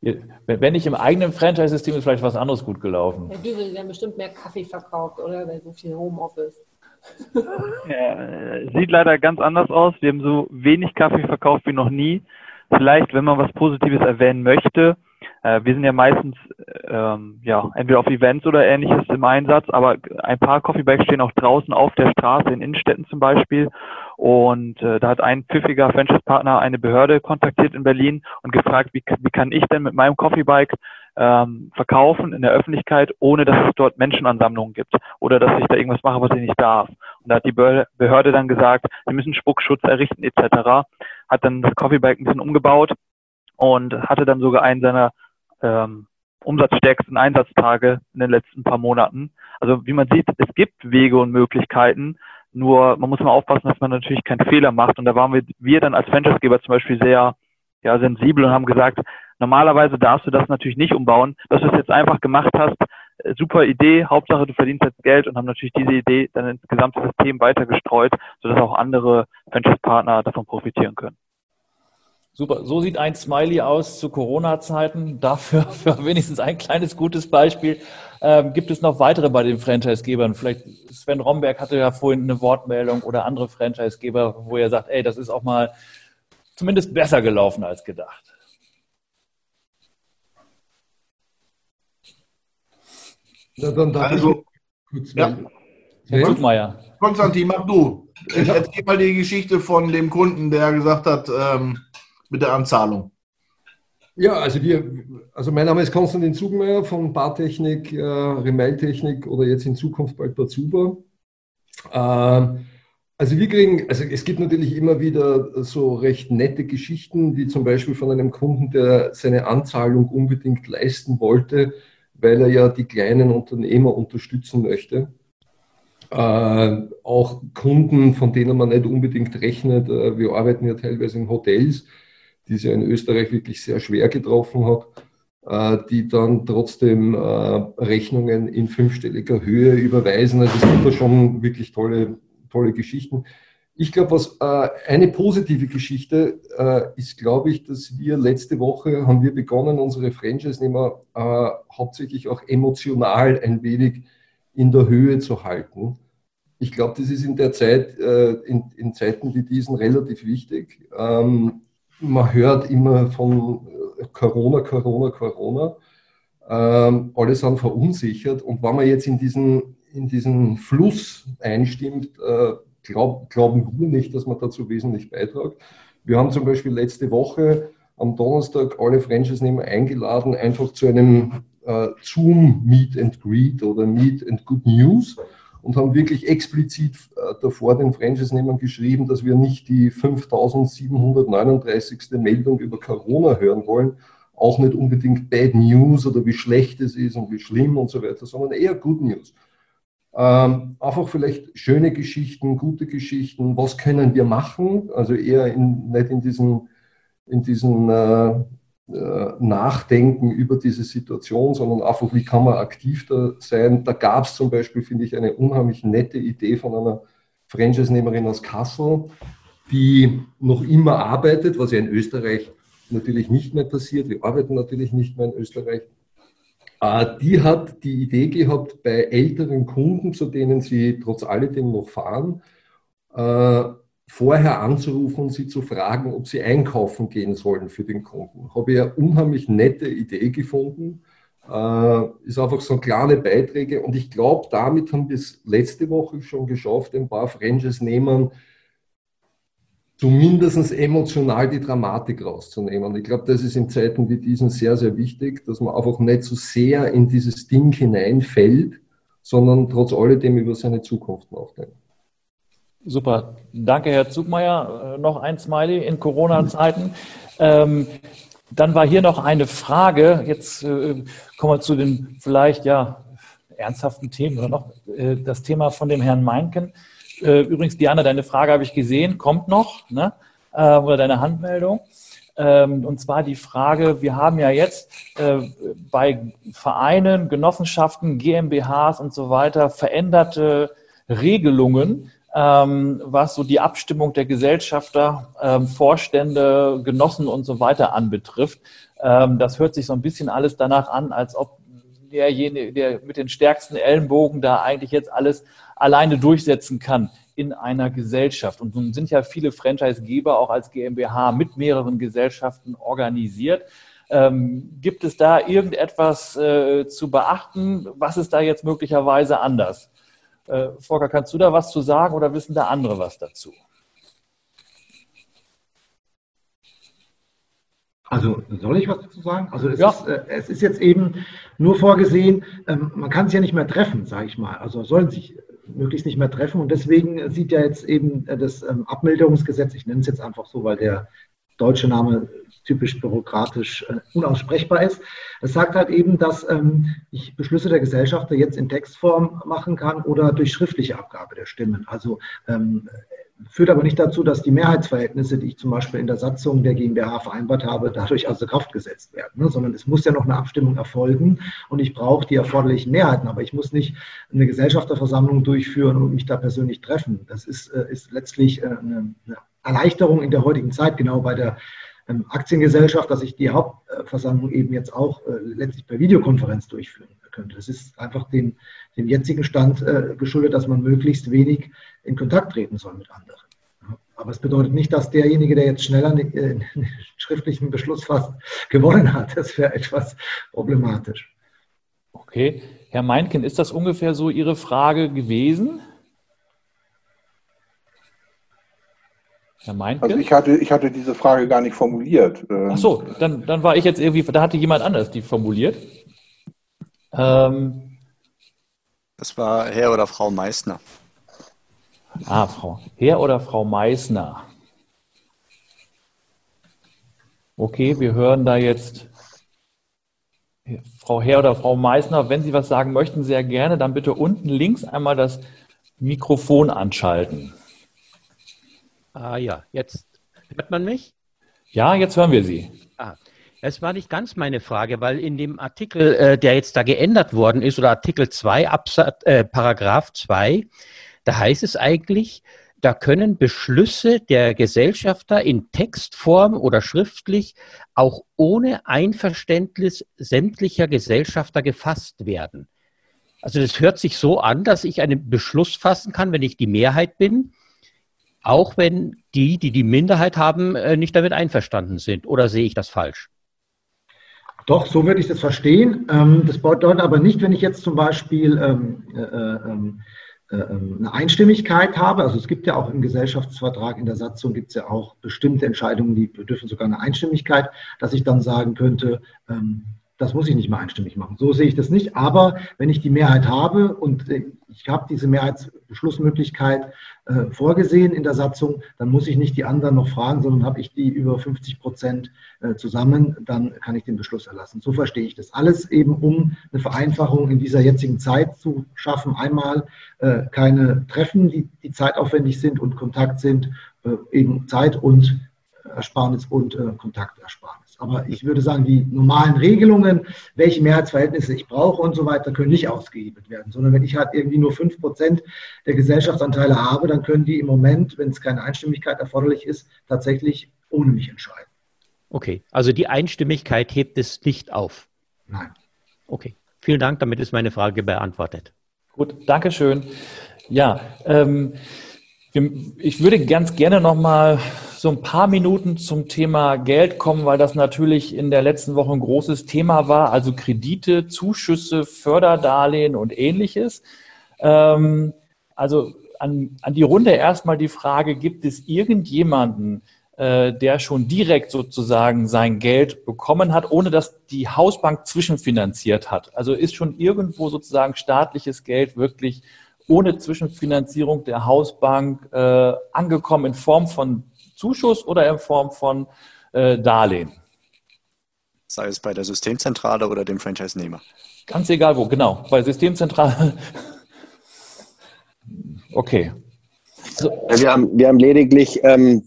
Wenn nicht im eigenen Franchise-System ist vielleicht was anderes gut gelaufen. Herr Dübel, Sie haben bestimmt mehr Kaffee verkauft, oder? Bei so viel Homeoffice. (laughs) Ja, sieht leider ganz anders aus. Wir haben so wenig Kaffee verkauft wie noch nie. Vielleicht, wenn man was Positives erwähnen möchte, äh, wir sind ja meistens ähm, ja, entweder auf Events oder ähnliches im Einsatz, aber ein paar Coffeebikes stehen auch draußen auf der Straße, in Innenstädten zum Beispiel. Und äh, da hat ein pfiffiger Franchise-Partner eine Behörde kontaktiert in Berlin und gefragt, wie, wie kann ich denn mit meinem Coffeebike ähm, verkaufen in der Öffentlichkeit, ohne dass es dort Menschenansammlungen gibt oder dass ich da irgendwas mache, was ich nicht darf. Und da hat die Behörde dann gesagt, sie müssen Spuckschutz errichten etc. Hat dann das Coffeebike ein bisschen umgebaut und hatte dann sogar einen seiner ähm, umsatzstärksten Einsatztage in den letzten paar Monaten. Also wie man sieht, es gibt Wege und Möglichkeiten, nur man muss mal aufpassen, dass man natürlich keinen Fehler macht. Und da waren wir, wir dann als Franchisegeber zum Beispiel sehr ja, sensibel und haben gesagt, normalerweise darfst du das natürlich nicht umbauen. Dass du es jetzt einfach gemacht hast, äh, super Idee, Hauptsache du verdienst jetzt Geld und haben natürlich diese Idee dann ins gesamte System weitergestreut, sodass auch andere Franchise-Partner davon profitieren können. Super, so sieht ein Smiley aus zu Corona-Zeiten. (laughs) Dafür für wenigstens ein kleines gutes Beispiel. Ähm, gibt es noch weitere bei den Franchise-Gebern? Vielleicht Sven Romberg hatte ja vorhin eine Wortmeldung oder andere Franchise-Geber, wo er sagt, ey, das ist auch mal zumindest besser gelaufen als gedacht. Na, dann darf also, ich ja. Herr Gutmeier. Konstantin, mach du. Erzähl mal die Geschichte von dem Kunden, der gesagt hat, ähm, mit der Anzahlung? Ja, also wir, also mein Name ist Konstantin Zugmeier von Bartechnik, äh, Remail-Technik oder jetzt in Zukunft bald Bazuba. Äh, also wir kriegen, also es gibt natürlich immer wieder so recht nette Geschichten, wie zum Beispiel von einem Kunden, der seine Anzahlung unbedingt leisten wollte, weil er ja die kleinen Unternehmer unterstützen möchte. Äh, auch Kunden, von denen man nicht unbedingt rechnet. Äh, wir arbeiten ja teilweise in Hotels die ja in Österreich wirklich sehr schwer getroffen hat, äh, die dann trotzdem äh, Rechnungen in fünfstelliger Höhe überweisen. Also es gibt da schon wirklich tolle, tolle Geschichten. Ich glaube, was äh, eine positive Geschichte ist, glaube ich, dass wir letzte Woche haben wir begonnen, unsere Franchise-Nehmer hauptsächlich auch emotional ein wenig in der Höhe zu halten. Ich glaube, das ist in der Zeit, in, in, Zeiten wie diesen relativ wichtig. Ähm, man hört immer von Corona, Corona, Corona. Ähm, alle sind verunsichert. Und wenn man jetzt in diesen, in diesen Fluss einstimmt, äh, glaub, glauben wir nicht, dass man dazu wesentlich beitragt. Wir haben zum Beispiel letzte Woche am Donnerstag alle Franchise-Nehmer eingeladen, einfach zu einem äh, Zoom Meet and Greet oder Meet and Good News und haben wirklich explizit äh, davor den Franchise-Nehmern geschrieben, dass wir nicht die 5739. Meldung über Corona hören wollen, auch nicht unbedingt Bad News oder wie schlecht es ist und wie schlimm und so weiter, sondern eher Good News. Ähm, einfach vielleicht schöne Geschichten, gute Geschichten, was können wir machen, also eher in, nicht in diesen, in diesen äh, nachdenken über diese Situation, sondern einfach, wie kann man aktiv da sein. Da gab es zum Beispiel, finde ich, eine unheimlich nette Idee von einer Franchise-Nehmerin aus Kassel, die noch immer arbeitet, was ja in Österreich natürlich nicht mehr passiert. Wir arbeiten natürlich nicht mehr in Österreich. Äh, die hat die Idee gehabt, bei älteren Kunden, zu denen sie trotz alledem noch fahren, äh, vorher anzurufen und sie zu fragen, ob sie einkaufen gehen sollen für den Kunden. Habe ich eine unheimlich nette Idee gefunden. Äh, ist einfach so kleine Beiträge und ich glaube, damit haben wir es letzte Woche schon geschafft, ein paar Franchise-Nehmern zumindest emotional die Dramatik rauszunehmen. Ich glaube, das ist in Zeiten wie diesen sehr, sehr wichtig, dass man einfach nicht so sehr in dieses Ding hineinfällt, sondern trotz alledem über seine Zukunft nachdenkt. Super. Danke, Herr Zugmeier. Äh, noch ein Smiley in Corona-Zeiten. Ähm, dann war hier noch eine Frage. Jetzt äh, kommen wir zu den vielleicht ja ernsthaften Themen oder noch äh, das Thema von dem Herrn Meinken. Äh, übrigens, Diana, deine Frage habe ich gesehen, kommt noch, ne? Äh, oder deine Handmeldung. Ähm, und zwar die Frage, wir haben ja jetzt äh, bei Vereinen, Genossenschaften, GmbHs und so weiter veränderte Regelungen ähm, was so die Abstimmung der Gesellschafter, ähm, Vorstände, Genossen und so weiter anbetrifft. Ähm, das hört sich so ein bisschen alles danach an, als ob derjenige, der mit den stärksten Ellenbogen da eigentlich jetzt alles alleine durchsetzen kann in einer Gesellschaft. Und nun sind ja viele Franchisegeber auch als GmbH mit mehreren Gesellschaften organisiert. Ähm, gibt es da irgendetwas äh, zu beachten? Was ist da jetzt möglicherweise anders? Äh, Volker, kannst du da was zu sagen oder wissen da andere was dazu? Also soll ich was dazu sagen? Also es, ja. ist, äh, es ist jetzt eben nur vorgesehen, ähm, man kann es ja nicht mehr treffen, sage ich mal. Also sollen sich möglichst nicht mehr treffen. Und deswegen sieht ja jetzt eben äh, das ähm, Abmilderungsgesetz, ich nenne es jetzt einfach so, weil der deutsche Name typisch bürokratisch äh, unaussprechbar ist. Es sagt halt eben, dass ähm, ich Beschlüsse der Gesellschafter jetzt in Textform machen kann oder durch schriftliche Abgabe der Stimmen. Also ähm, führt aber nicht dazu, dass die Mehrheitsverhältnisse, die ich zum Beispiel in der Satzung der GmbH vereinbart habe, dadurch außer Kraft gesetzt werden, ne? sondern es muss ja noch eine Abstimmung erfolgen und ich brauche die erforderlichen Mehrheiten, aber ich muss nicht eine Gesellschafterversammlung durchführen und mich da persönlich treffen. Das ist, äh, ist letztlich äh, eine, Erleichterung in der heutigen Zeit, genau bei der ähm, Aktiengesellschaft, dass ich die Hauptversammlung eben jetzt auch äh, letztlich per Videokonferenz durchführen könnte. Das ist einfach dem, dem jetzigen Stand äh, geschuldet, dass man möglichst wenig in Kontakt treten soll mit anderen. Aber es bedeutet nicht, dass derjenige, der jetzt schneller einen, äh, (laughs) einen schriftlichen Beschluss fasst, gewonnen hat. Das wäre etwas problematisch. Okay. Herr Meinken, ist das ungefähr so Ihre Frage gewesen? Herr Meinke? Also ich hatte, ich hatte diese Frage gar nicht formuliert. Ähm, Ach so, dann, dann war ich jetzt irgendwie, da hatte jemand anders die formuliert. Ähm, das war Herr oder Frau Meißner. Ah, Frau. Herr oder Frau Meißner. Okay, wir hören da jetzt Frau Herr oder Frau Meißner. Wenn Sie was sagen möchten, sehr gerne, dann bitte unten links einmal das Mikrofon anschalten. Ah ja, jetzt hört man mich? Ja, jetzt hören wir Sie. Das war nicht ganz meine Frage, weil in dem Artikel, äh, der jetzt da geändert worden ist, oder Artikel 2, Absatz, äh, Paragraph 2, da heißt es eigentlich, da können Beschlüsse der Gesellschafter in Textform oder schriftlich auch ohne Einverständnis sämtlicher Gesellschafter gefasst werden. Also das hört sich so an, dass ich einen Beschluss fassen kann, wenn ich die Mehrheit bin auch wenn die, die die Minderheit haben, äh, nicht damit einverstanden sind. Oder sehe ich das falsch? Doch, so würde ich das verstehen. Ähm, das bedeutet aber nicht, wenn ich jetzt zum Beispiel ähm, äh, ähm, äh, eine Einstimmigkeit habe. Also es gibt ja auch im Gesellschaftsvertrag, in der Satzung gibt es ja auch bestimmte Entscheidungen, die bedürfen sogar eine Einstimmigkeit, dass ich dann sagen könnte, das muss ich nicht mal einstimmig machen. So sehe ich das nicht. Aber wenn ich die Mehrheit habe und äh, ich habe diese Mehrheitsbeschlussmöglichkeit äh, vorgesehen in der Satzung, dann muss ich nicht die anderen noch fragen, sondern habe ich die über 50 Prozent äh, zusammen, dann kann ich den Beschluss erlassen. So verstehe ich das. Alles eben, um eine Vereinfachung in dieser jetzigen Zeit zu schaffen. Einmal äh, keine Treffen, die, die zeitaufwendig sind und Kontakt sind, äh, eben Zeit und Ersparnis und äh, Kontaktersparnis. Aber ich würde sagen, die normalen Regelungen, welche Mehrheitsverhältnisse ich brauche und so weiter, können nicht ausgehebelt werden, sondern wenn ich halt irgendwie nur 5% der Gesellschaftsanteile habe, dann können die im Moment, wenn es keine Einstimmigkeit erforderlich ist, tatsächlich ohne mich entscheiden. Okay, also die Einstimmigkeit hebt es nicht auf. Nein. Okay, vielen Dank, damit ist meine Frage beantwortet. Gut, Dankeschön. Ja, ähm, ich würde ganz gerne noch mal so ein paar Minuten zum Thema Geld kommen, weil das natürlich in der letzten Woche ein großes Thema war. Also Kredite, Zuschüsse, Förderdarlehen und ähnliches. Ähm, also an, an die Runde erstmal die Frage, gibt es irgendjemanden, äh, der schon direkt sozusagen sein Geld bekommen hat, ohne dass die Hausbank zwischenfinanziert hat? Also ist schon irgendwo sozusagen staatliches Geld wirklich ohne Zwischenfinanzierung der Hausbank äh, angekommen in Form von Zuschuss oder in Form von äh, Darlehen? Sei es bei der Systemzentrale oder dem Franchise-Nehmer. Ganz egal wo, genau. Bei Systemzentrale. okay. So. Wir, haben, wir haben lediglich ähm,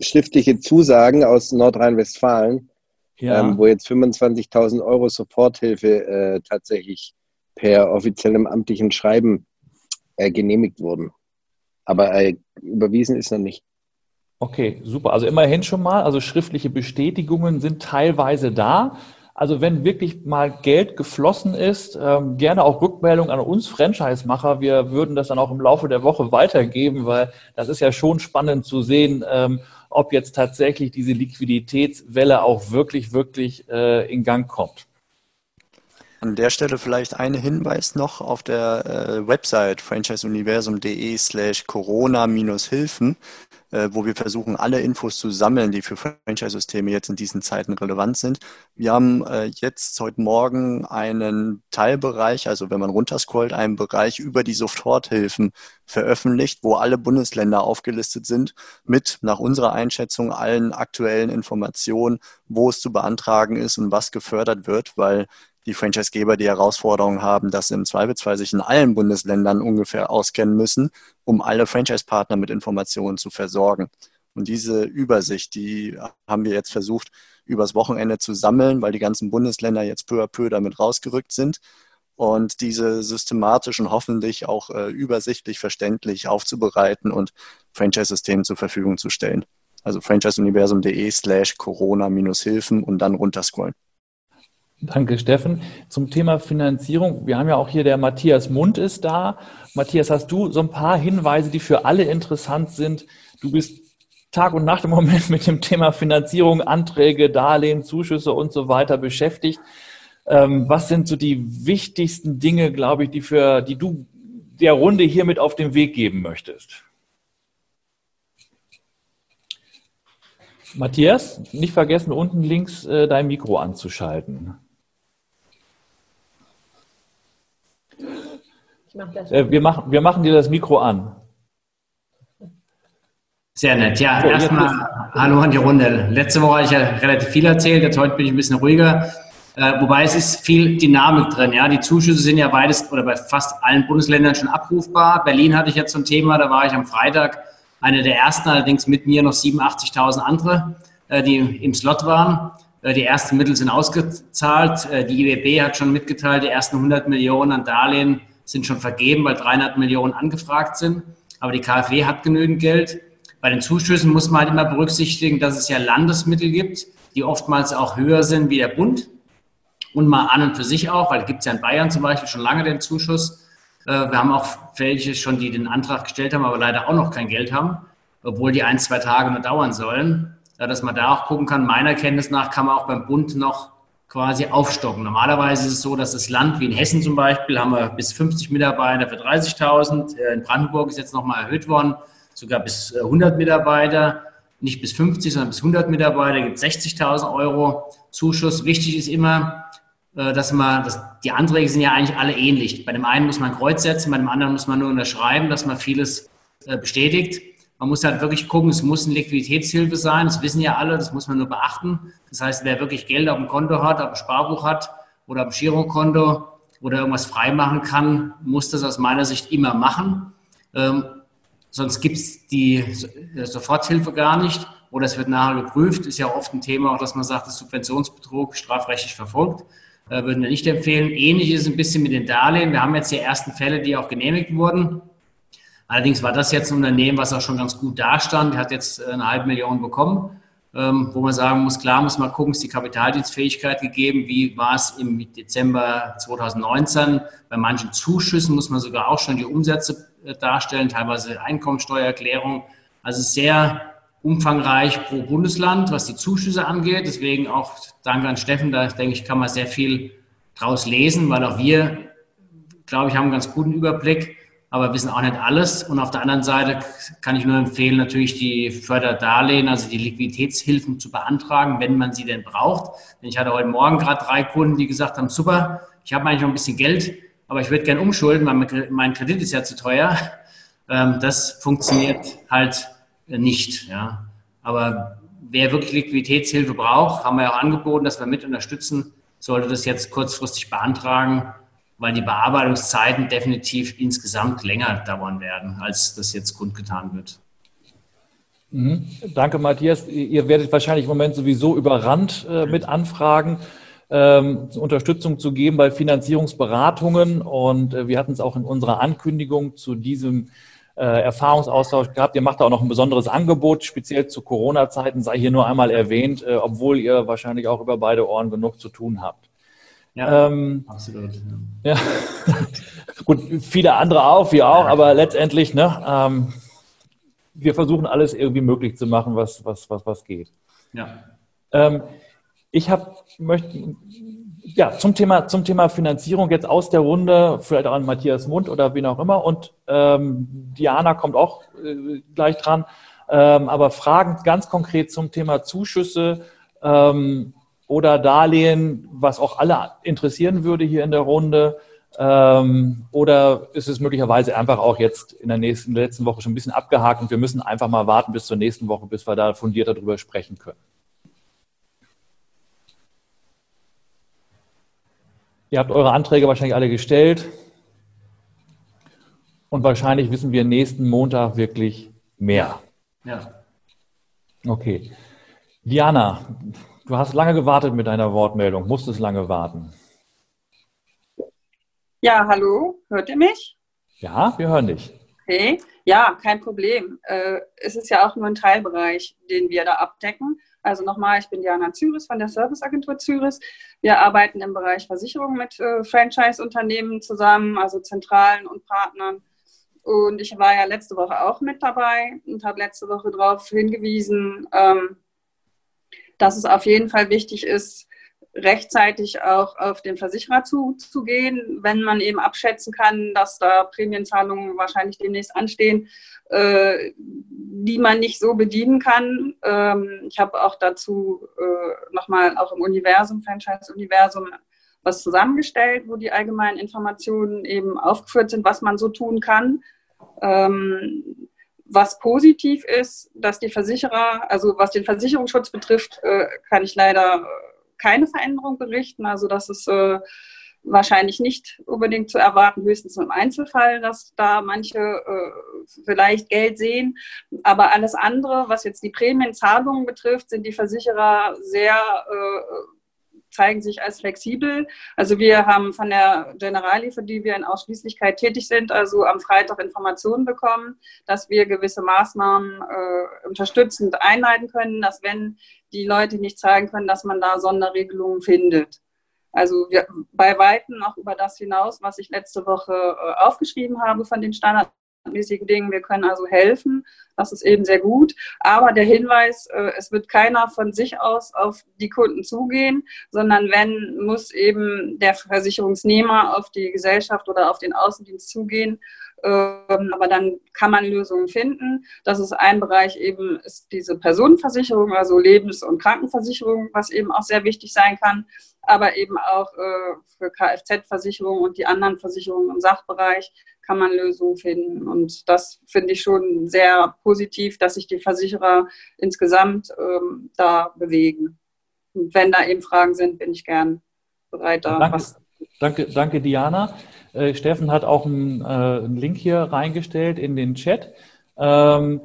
schriftliche Zusagen aus Nordrhein-Westfalen, ja. ähm, wo jetzt 25.000 Euro Soforthilfe äh, tatsächlich per offiziellem amtlichen Schreiben äh, genehmigt wurden. Aber äh, überwiesen ist noch nicht. Okay, super. Also immerhin schon mal, also schriftliche Bestätigungen sind teilweise da. Also wenn wirklich mal Geld geflossen ist, ähm, gerne auch Rückmeldung an uns Franchise-Macher. Wir würden das dann auch im Laufe der Woche weitergeben, weil das ist ja schon spannend zu sehen, ähm, ob jetzt tatsächlich diese Liquiditätswelle auch wirklich, wirklich äh, in Gang kommt. An der Stelle vielleicht ein Hinweis noch auf der äh, Website franchiseuniversum.de slash corona-hilfen, äh, wo wir versuchen, alle Infos zu sammeln, die für Franchise-Systeme jetzt in diesen Zeiten relevant sind. Wir haben äh, jetzt heute Morgen einen Teilbereich, also wenn man runterscrollt, einen Bereich über die Soforthilfen veröffentlicht, wo alle Bundesländer aufgelistet sind, mit nach unserer Einschätzung allen aktuellen Informationen, wo es zu beantragen ist und was gefördert wird, weil die Franchisegeber die Herausforderung haben, dass sie im Zweifelsfall sich in allen Bundesländern ungefähr auskennen müssen, um alle Franchise-Partner mit Informationen zu versorgen. Und diese Übersicht, die haben wir jetzt versucht, übers Wochenende zu sammeln, weil die ganzen Bundesländer jetzt peu à peu damit rausgerückt sind. Und diese systematisch und hoffentlich auch äh, übersichtlich verständlich aufzubereiten und Franchise-Systemen zur Verfügung zu stellen. Also franchiseuniversum.de slash Corona-Hilfen und dann runterscrollen. Danke, Steffen. Zum Thema Finanzierung. Wir haben ja auch hier der Matthias Mund ist da. Matthias, hast du so ein paar Hinweise, die für alle interessant sind? Du bist Tag und Nacht im Moment mit dem Thema Finanzierung, Anträge, Darlehen, Zuschüsse und so weiter beschäftigt. Ähm, was sind so die wichtigsten Dinge, glaube ich, die für, die du der Runde hier mit auf den Weg geben möchtest? Matthias, nicht vergessen, unten links äh, dein Mikro anzuschalten. Mach äh, wir, machen, wir machen dir das Mikro an. Sehr nett. Ja, so, erstmal hallo an die Runde. Letzte Woche habe ich ja relativ viel erzählt, jetzt heute bin ich ein bisschen ruhiger. Äh, wobei es ist viel Dynamik drin. Ja, die Zuschüsse sind ja beides oder bei fast allen Bundesländern schon abrufbar. Berlin hatte ich jetzt so ein Thema, da war ich am Freitag eine der ersten, allerdings mit mir noch 87.000 andere, äh, die im Slot waren. Äh, die ersten Mittel sind ausgezahlt. Äh, die IWB hat schon mitgeteilt, die ersten 100 Millionen an Darlehen sind schon vergeben, weil 300 Millionen angefragt sind. Aber die KfW hat genügend Geld. Bei den Zuschüssen muss man halt immer berücksichtigen, dass es ja Landesmittel gibt, die oftmals auch höher sind wie der Bund. Und mal an und für sich auch, weil es gibt ja in Bayern zum Beispiel schon lange den Zuschuss. Äh, wir haben auch welche schon, die den Antrag gestellt haben, aber leider auch noch kein Geld haben, obwohl die ein, zwei Tage nur dauern sollen. Dass man da auch gucken kann, meiner Kenntnis nach kann man auch beim Bund noch quasi aufstocken. Normalerweise ist es so, dass das Land wie in Hessen zum Beispiel haben wir bis 50 Mitarbeiter für 30.000. Äh, in Brandenburg ist jetzt nochmal erhöht worden, sogar bis 100 äh, Mitarbeiter. Nicht bis 50, sondern bis 100 Mitarbeiter gibt es 60.000 Euro Zuschuss. Wichtig ist immer, äh, dass man, dass die Anträge sind ja eigentlich alle ähnlich. Bei dem einen muss man ein Kreuz setzen, bei dem anderen muss man nur unterschreiben, dass man vieles bestätigt. Man muss halt wirklich gucken, es muss eine Liquiditätshilfe sein, das wissen ja alle, das muss man nur beachten. Das heißt, wer wirklich Geld auf dem Konto hat, auf dem Sparbuch hat oder auf dem Girokonto oder irgendwas freimachen kann, muss das aus meiner Sicht immer machen. Ähm, sonst gibt es die Soforthilfe gar nicht oder es wird nachher geprüft. Ist ja oft ein Thema, auch dass man sagt, das Subventionsbetrug strafrechtlich verfolgt. Äh, würden wir nicht empfehlen. Ähnlich ist es ein bisschen mit den Darlehen. Wir haben jetzt die ersten Fälle, die auch genehmigt wurden. Allerdings war das jetzt ein Unternehmen, was auch schon ganz gut dastand. Hat jetzt eine halbe Million bekommen, ähm, wo man sagen muss, klar muss man gucken, ist die Kapitaldienstfähigkeit gegeben? Wie war es im Dezember 2019? Bei manchen Zuschüssen muss man sogar auch schon die Umsätze äh, darstellen, teilweise Einkommensteuererklärung. Also sehr umfangreich pro Bundesland, was die Zuschüsse angeht. Deswegen auch danke an Steffen, da denke ich, kann man sehr viel draus lesen, weil auch wir, glaube ich, haben einen ganz guten Überblick aber wissen auch nicht alles. Und auf der anderen Seite kann ich nur empfehlen, natürlich die Förderdarlehen, also die Liquiditätshilfen zu beantragen, wenn man sie denn braucht. Denn ich hatte heute Morgen gerade drei Kunden, die gesagt haben, super, ich habe eigentlich noch ein bisschen Geld, aber ich würde gerne umschulden, weil mein Kredit ist ja zu teuer. Ähm, das funktioniert halt nicht. Ja. Aber wer wirklich Liquiditätshilfe braucht, haben wir ja auch angeboten, dass wir mit unterstützen, sollte das jetzt kurzfristig beantragen weil die Bearbeitungszeiten definitiv insgesamt länger dauern werden, als das jetzt kundgetan wird. Mhm. Danke, Matthias. Ihr werdet wahrscheinlich im Moment sowieso überrannt äh, mit Anfragen, ähm, Unterstützung zu geben bei Finanzierungsberatungen. Und äh, wir hatten es auch in unserer Ankündigung zu diesem äh, Erfahrungsaustausch gehabt. Ihr macht da auch noch ein besonderes Angebot, speziell zu Corona-Zeiten, sei hier nur einmal erwähnt, äh, obwohl ihr wahrscheinlich auch über beide Ohren genug zu tun habt. Ja, ähm, absolut. Ja. (laughs) Gut, viele andere auch, wir auch, aber letztendlich, ne, ähm, wir versuchen alles irgendwie möglich zu machen, was, was, was, was geht. Ja. Ähm, ich habe möchte ja zum Thema zum Thema Finanzierung jetzt aus der Runde, vielleicht auch an Matthias Mund oder wen auch immer und ähm, Diana kommt auch äh, gleich dran. Ähm, aber Fragen ganz konkret zum Thema Zuschüsse. Ähm, oder Darlehen, was auch alle interessieren würde hier in der Runde? Ähm, oder ist es möglicherweise einfach auch jetzt in der nächsten, in der letzten Woche schon ein bisschen abgehakt und wir müssen einfach mal warten bis zur nächsten Woche, bis wir da fundierter darüber sprechen können? Ihr habt eure Anträge wahrscheinlich alle gestellt. Und wahrscheinlich wissen wir nächsten Montag wirklich mehr. Ja. Okay. Diana, Du hast lange gewartet mit deiner Wortmeldung, musstest lange warten. Ja, hallo, hört ihr mich? Ja, wir hören dich. Okay, ja, kein Problem. Äh, es ist ja auch nur ein Teilbereich, den wir da abdecken. Also nochmal, ich bin Diana Zyris von der Serviceagentur Zyris. Wir arbeiten im Bereich Versicherung mit äh, Franchise-Unternehmen zusammen, also Zentralen und Partnern. Und ich war ja letzte Woche auch mit dabei und habe letzte Woche darauf hingewiesen, ähm, dass es auf jeden Fall wichtig ist, rechtzeitig auch auf den Versicherer zuzugehen, wenn man eben abschätzen kann, dass da Prämienzahlungen wahrscheinlich demnächst anstehen, äh, die man nicht so bedienen kann. Ähm, ich habe auch dazu äh, nochmal auch im Universum, Franchise-Universum, was zusammengestellt, wo die allgemeinen Informationen eben aufgeführt sind, was man so tun kann. Ähm, was positiv ist, dass die Versicherer, also was den Versicherungsschutz betrifft, äh, kann ich leider keine Veränderung berichten. Also das ist äh, wahrscheinlich nicht unbedingt zu erwarten, höchstens im Einzelfall, dass da manche äh, vielleicht Geld sehen. Aber alles andere, was jetzt die Prämienzahlungen betrifft, sind die Versicherer sehr zeigen sich als flexibel. Also wir haben von der Generali, für die wir in Ausschließlichkeit tätig sind, also am Freitag Informationen bekommen, dass wir gewisse Maßnahmen äh, unterstützend einleiten können, dass wenn die Leute nicht zeigen können, dass man da Sonderregelungen findet. Also wir, bei Weitem auch über das hinaus, was ich letzte Woche äh, aufgeschrieben habe von den Standard standardmäßigen Dingen. Wir können also helfen. Das ist eben sehr gut. Aber der Hinweis, äh, es wird keiner von sich aus auf die Kunden zugehen, sondern wenn, muss eben der Versicherungsnehmer auf die Gesellschaft oder auf den Außendienst zugehen. Ähm, aber dann kann man Lösungen finden. Das ist ein Bereich eben, ist diese Personenversicherung, also Lebens- und Krankenversicherung, was eben auch sehr wichtig sein kann aber eben auch äh, für Kfz-Versicherungen und die anderen Versicherungen im Sachbereich kann man Lösungen finden. Und das finde ich schon sehr positiv, dass sich die Versicherer insgesamt ähm, da bewegen. Und wenn da eben Fragen sind, bin ich gern bereit, da danke, was. Danke, danke Diana. Äh, Steffen hat auch einen, äh, einen, Link hier reingestellt in den Chat. Ähm,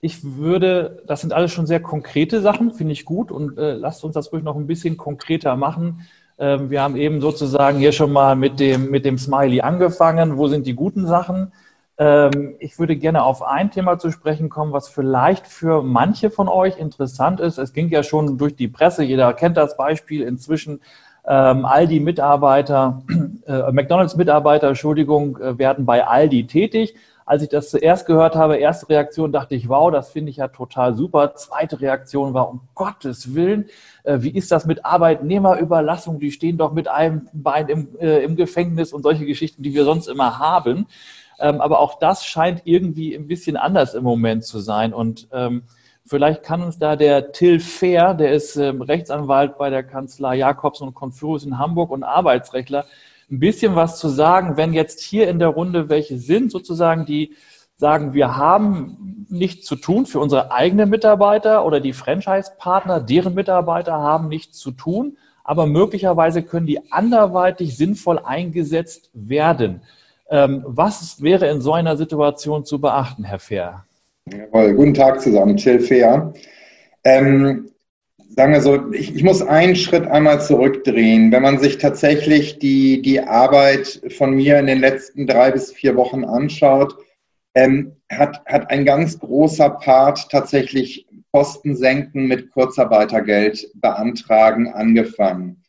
ich würde, das sind alles schon sehr konkrete Sachen, finde ich gut und äh, lasst uns das ruhig noch ein bisschen konkreter machen. Ähm, wir haben eben sozusagen hier schon mal mit dem, mit dem Smiley angefangen. Wo sind die guten Sachen? Ähm, ich würde gerne auf ein Thema zu sprechen kommen, was vielleicht für manche von euch interessant ist. Es ging ja schon durch die Presse, jeder kennt das Beispiel inzwischen. Ähm, Aldi-Mitarbeiter, (clears throat) äh, McDonalds-Mitarbeiter, Entschuldigung, äh, werden bei Aldi tätig als ich das zuerst gehört habe, erste Reaktion dachte ich, wow, das finde ich ja total super. Zweite Reaktion war, um Gottes Willen, äh, wie ist das mit Arbeitnehmerüberlassung? Die stehen doch mit einem Bein im, äh, im Gefängnis und solche Geschichten, die wir sonst immer haben. Ähm, aber auch das scheint irgendwie ein bisschen anders im Moment zu sein. Und ähm, vielleicht kann uns da der Till Fair, der ist ähm, Rechtsanwalt bei der Kanzlei Jakobs und Confurus in Hamburg und Arbeitsrechtler, ein bisschen was zu sagen, wenn jetzt hier in der Runde welche sind, sozusagen, die sagen, wir haben nichts zu tun für unsere eigenen Mitarbeiter oder die Franchise-Partner, deren Mitarbeiter haben nichts zu tun, aber möglicherweise können die anderweitig sinnvoll eingesetzt werden. Ähm, was wäre in so einer Situation zu beachten, Herr Fair? Jawohl, guten Tag zusammen, Till Fair. Ähm, sagen wir so, ich, ich, muss einen Schritt einmal zurückdrehen. Wenn man sich tatsächlich die, die Arbeit von mir in den letzten drei bis vier Wochen anschaut, ähm, hat, hat ein ganz großer Part tatsächlich Kosten senken mit Kurzarbeitergeld beantragen angefangen.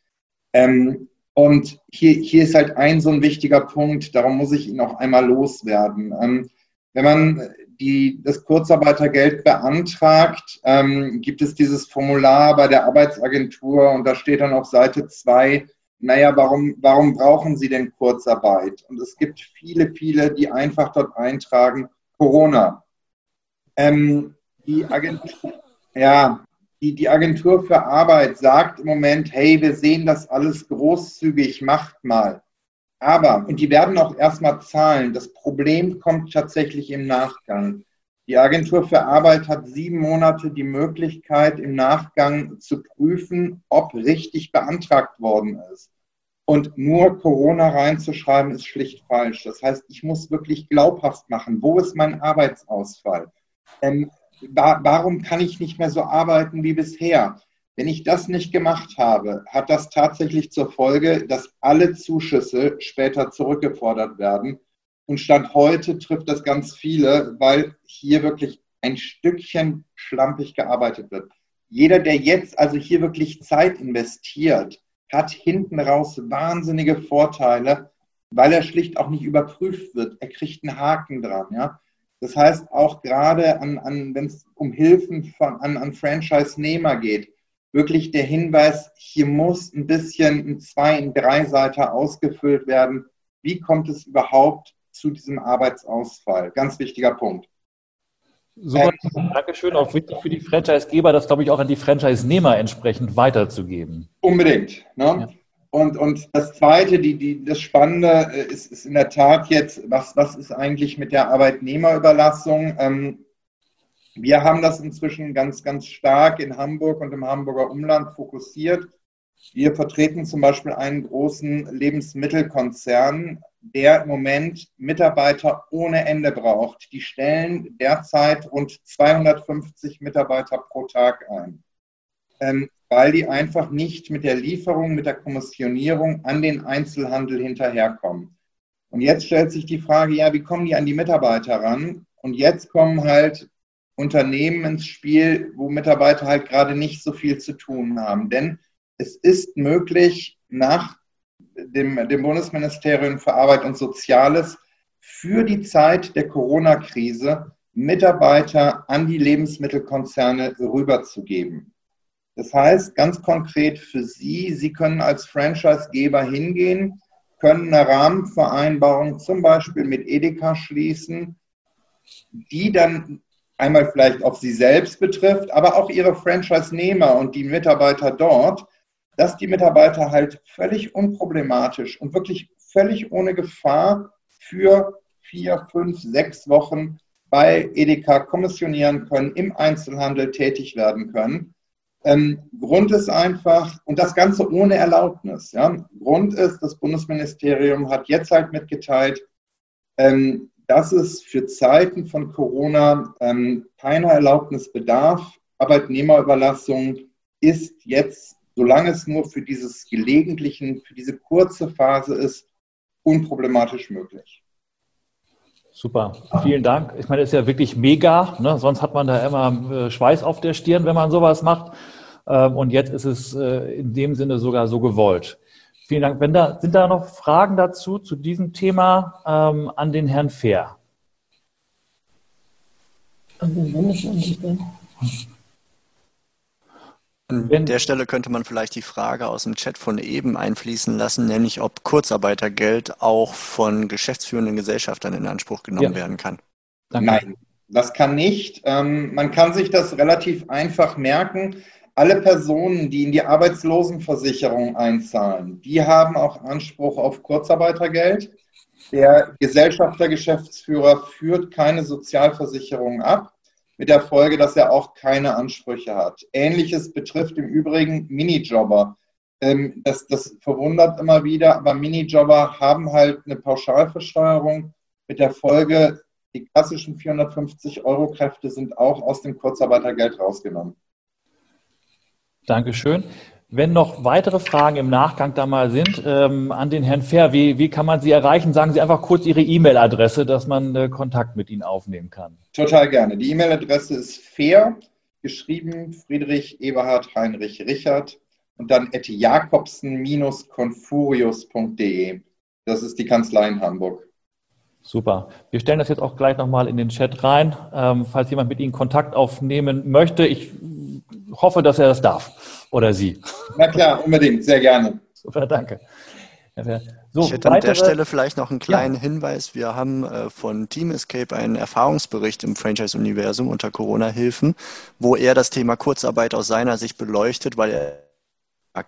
Ähm, und hier, hier ist halt ein so ein wichtiger Punkt, darum muss ich ihn auch einmal loswerden. Ähm, wenn man die das Kurzarbeitergeld beantragt, ähm, gibt es dieses Formular bei der Arbeitsagentur und da steht dann auf Seite 2, naja, warum, warum brauchen Sie denn Kurzarbeit? Und es gibt viele, viele, die einfach dort eintragen, Corona. Ähm, die, Agentur, ja, die, die Agentur für Arbeit sagt im Moment, hey, wir sehen das alles großzügig, macht mal. Aber, und die werden auch erstmal zahlen, das Problem kommt tatsächlich im Nachgang. Die Agentur für Arbeit hat sieben Monate die Möglichkeit, im Nachgang zu prüfen, ob richtig beantragt worden ist. Und nur Corona reinzuschreiben, ist schlicht falsch. Das heißt, ich muss wirklich glaubhaft machen, wo ist mein Arbeitsausfall? Ähm, warum kann ich nicht mehr so arbeiten wie bisher? Wenn ich das nicht gemacht habe, hat das tatsächlich zur Folge, dass alle Zuschüsse später zurückgefordert werden. Und Stand heute trifft das ganz viele, weil hier wirklich ein Stückchen schlampig gearbeitet wird. Jeder, der jetzt also hier wirklich Zeit investiert, hat hinten raus wahnsinnige Vorteile, weil er schlicht auch nicht überprüft wird. Er kriegt einen Haken dran. Ja? Das heißt, auch gerade an, an, wenn es um Hilfen von, an, an Franchise-Nehmer geht, wirklich der Hinweis, hier muss ein bisschen ein Zwei-, ein Drei-Seiter ausgefüllt werden. Wie kommt es überhaupt zu diesem Arbeitsausfall? Ganz wichtiger Punkt. Super, ähm, Dankeschön. Auch wichtig für die Franchisegeber, das glaube ich auch an die Franchise-Nehmer entsprechend weiterzugeben. Unbedingt. Ne? Ja. Und, und das Zweite, die, die, das Spannende äh, ist, ist in der Tat jetzt, was, was ist eigentlich mit der Arbeitnehmerüberlassung? Ähm, wir haben das inzwischen ganz, ganz stark in Hamburg und im Hamburger Umland fokussiert. Wir vertreten zum Beispiel einen großen Lebensmittelkonzern, der im Moment Mitarbeiter ohne Ende braucht. Die stellen derzeit rund 250 Mitarbeiter pro Tag ein, ähm, weil die einfach nicht mit der Lieferung, mit der Kommissionierung an den Einzelhandel hinterherkommen. Und jetzt stellt sich die Frage, ja, wie kommen die an die Mitarbeiter ran? Und jetzt kommen halt Unternehmen ins Spiel, wo Mitarbeiter halt gerade nicht so viel zu tun haben. Denn es ist möglich, nach dem, dem Bundesministerium für Arbeit und Soziales für die Zeit der Corona-Krise Mitarbeiter an die Lebensmittelkonzerne rüberzugeben. Das heißt ganz konkret für Sie, Sie können als Franchisegeber hingehen, können eine Rahmenvereinbarung zum Beispiel mit Edeka schließen, die dann einmal vielleicht auch Sie selbst betrifft, aber auch Ihre Franchise-Nehmer und die Mitarbeiter dort, dass die Mitarbeiter halt völlig unproblematisch und wirklich völlig ohne Gefahr für vier, fünf, sechs Wochen bei Edeka kommissionieren können, im Einzelhandel tätig werden können. Ähm, Grund ist einfach, und das Ganze ohne Erlaubnis. Ja. Grund ist, das Bundesministerium hat jetzt halt mitgeteilt, ähm, dass es für Zeiten von Corona ähm, keiner Erlaubnis bedarf. Arbeitnehmerüberlassung ist jetzt, solange es nur für dieses gelegentlichen, für diese kurze Phase ist, unproblematisch möglich. Super, vielen Dank. Ich meine, das ist ja wirklich mega. Ne? Sonst hat man da immer äh, Schweiß auf der Stirn, wenn man sowas macht. Ähm, und jetzt ist es äh, in dem Sinne sogar so gewollt. Vielen Dank. Wenn da, sind da noch Fragen dazu, zu diesem Thema ähm, an den Herrn Fehr? An der Stelle könnte man vielleicht die Frage aus dem Chat von eben einfließen lassen, nämlich ob Kurzarbeitergeld auch von geschäftsführenden Gesellschaftern in Anspruch genommen ja. werden kann. Danke. Nein, das kann nicht. Ähm, man kann sich das relativ einfach merken. Alle Personen, die in die Arbeitslosenversicherung einzahlen, die haben auch Anspruch auf Kurzarbeitergeld. Der Gesellschafter, Geschäftsführer führt keine Sozialversicherung ab mit der Folge, dass er auch keine Ansprüche hat. Ähnliches betrifft im Übrigen Minijobber. Ähm, das, das verwundert immer wieder, aber Minijobber haben halt eine Pauschalversteuerung mit der Folge, die klassischen 450 Euro Kräfte sind auch aus dem Kurzarbeitergeld rausgenommen. Dankeschön. Wenn noch weitere Fragen im Nachgang da mal sind, ähm, an den Herrn Fair, wie, wie kann man Sie erreichen? Sagen Sie einfach kurz Ihre E-Mail-Adresse, dass man äh, Kontakt mit Ihnen aufnehmen kann. Total gerne. Die E-Mail-Adresse ist fair, geschrieben Friedrich Eberhard Heinrich Richard und dann at jakobsen-confurius.de. Das ist die Kanzlei in Hamburg. Super. Wir stellen das jetzt auch gleich nochmal in den Chat rein, ähm, falls jemand mit Ihnen Kontakt aufnehmen möchte. Ich hoffe, dass er das darf oder sie. Na klar, unbedingt, sehr gerne. Super, danke. So, ich hätte weitere... an der Stelle vielleicht noch einen kleinen ja. Hinweis. Wir haben äh, von Team Escape einen Erfahrungsbericht im Franchise-Universum unter Corona-Hilfen, wo er das Thema Kurzarbeit aus seiner Sicht beleuchtet, weil er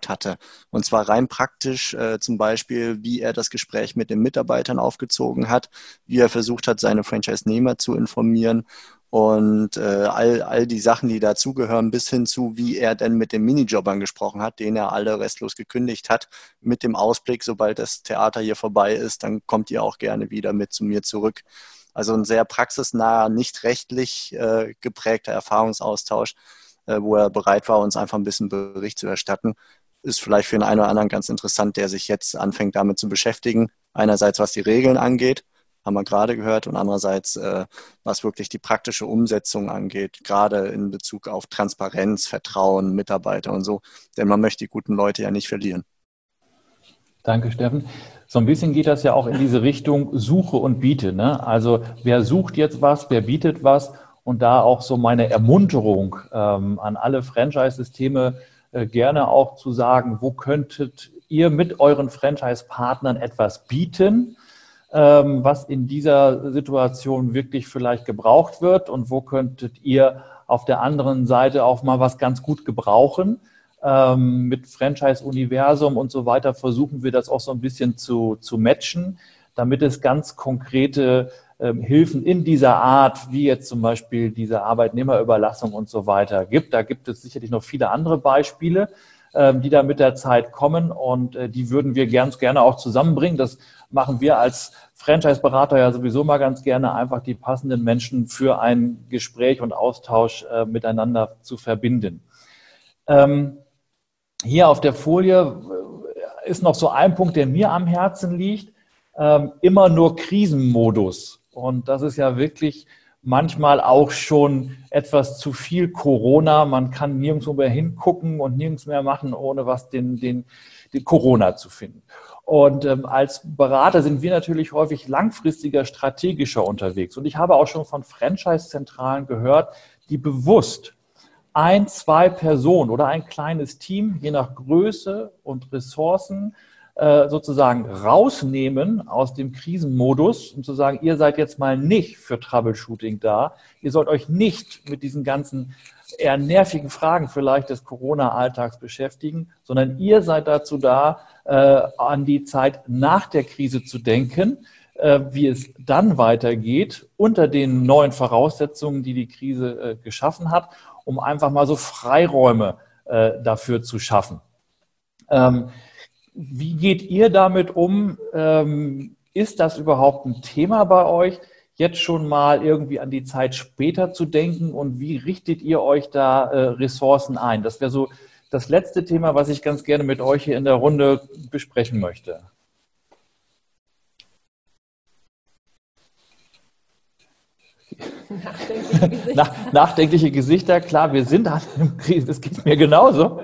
hatte. Und zwar rein praktisch äh, zum Beispiel, wie er das Gespräch mit den Mitarbeitern aufgezogen hat, wie er versucht hat, seine Franchise-Nehmer zu informieren und äh, all, all die Sachen, die dazugehören, bis hin zu, wie er denn mit den Minijobbern gesprochen hat, den er alle restlos gekündigt hat, mit dem Ausblick, sobald das Theater hier vorbei ist, dann kommt ihr auch gerne wieder mit zu mir zurück. Also ein sehr praxisnaher, nicht rechtlich äh, geprägter Erfahrungsaustausch, äh, wo er bereit war, uns einfach ein bisschen Bericht zu erstatten. Ist vielleicht für den einen oder anderen ganz interessant, der sich jetzt anfängt, damit zu beschäftigen. Einerseits, was die Regeln angeht, haben wir gerade gehört, und andererseits, äh, was wirklich die praktische Umsetzung angeht, gerade in Bezug auf Transparenz, Vertrauen, Mitarbeiter und so. Denn man möchte die guten Leute ja nicht verlieren. Danke, Steffen. So ein bisschen geht das ja auch in diese Richtung Suche und Biete. Ne? Also wer sucht jetzt was, wer bietet was und da auch so meine Ermunterung ähm, an alle Franchise-Systeme äh, gerne auch zu sagen, wo könntet ihr mit euren Franchise-Partnern etwas bieten? Ähm, was in dieser Situation wirklich vielleicht gebraucht wird und wo könntet ihr auf der anderen Seite auch mal was ganz gut gebrauchen. Ähm, mit Franchise-Universum und so weiter versuchen wir das auch so ein bisschen zu, zu matchen, damit es ganz konkrete ähm, Hilfen in dieser Art, wie jetzt zum Beispiel diese Arbeitnehmerüberlassung und so weiter gibt. Da gibt es sicherlich noch viele andere Beispiele, die da mit der Zeit kommen und äh, die würden wir ganz gerne auch zusammenbringen. Das machen wir als Franchise-Berater ja sowieso mal ganz gerne, einfach die passenden Menschen für ein Gespräch und Austausch äh, miteinander zu verbinden. Ähm, hier auf der Folie äh, ist noch so ein Punkt, der mir am Herzen liegt. Ähm, immer nur Krisenmodus. Und das ist ja wirklich manchmal auch schon etwas zu viel Corona. Man kann nirgendwo mehr hingucken und nirgends mehr machen, ohne was den, den, den Corona zu finden. Und ähm, als Berater sind wir natürlich häufig langfristiger, strategischer unterwegs. Und ich habe auch schon von Franchise-Zentralen gehört, die bewusst ein, zwei Personen oder ein kleines Team, je nach Größe und Ressourcen, äh, sozusagen rausnehmen aus dem Krisenmodus und zu sagen, ihr seid jetzt mal nicht für Troubleshooting da. Ihr sollt euch nicht mit diesen ganzen eher nervigen Fragen vielleicht des Corona-Alltags beschäftigen, sondern ihr seid dazu da, äh, an die Zeit nach der Krise zu denken, äh, wie es dann weitergeht unter den neuen Voraussetzungen, die die Krise äh, geschaffen hat, um einfach mal so Freiräume äh, dafür zu schaffen. Ähm, wie geht ihr damit um? Ähm, ist das überhaupt ein Thema bei euch, jetzt schon mal irgendwie an die Zeit später zu denken und wie richtet ihr euch da äh, Ressourcen ein? Das wäre so das letzte Thema, was ich ganz gerne mit euch hier in der Runde besprechen möchte. Nachdenkliche (laughs) Gesichter. Nach, nachdenkliche Gesichter, klar, wir sind an einem Krise, das geht mir genauso.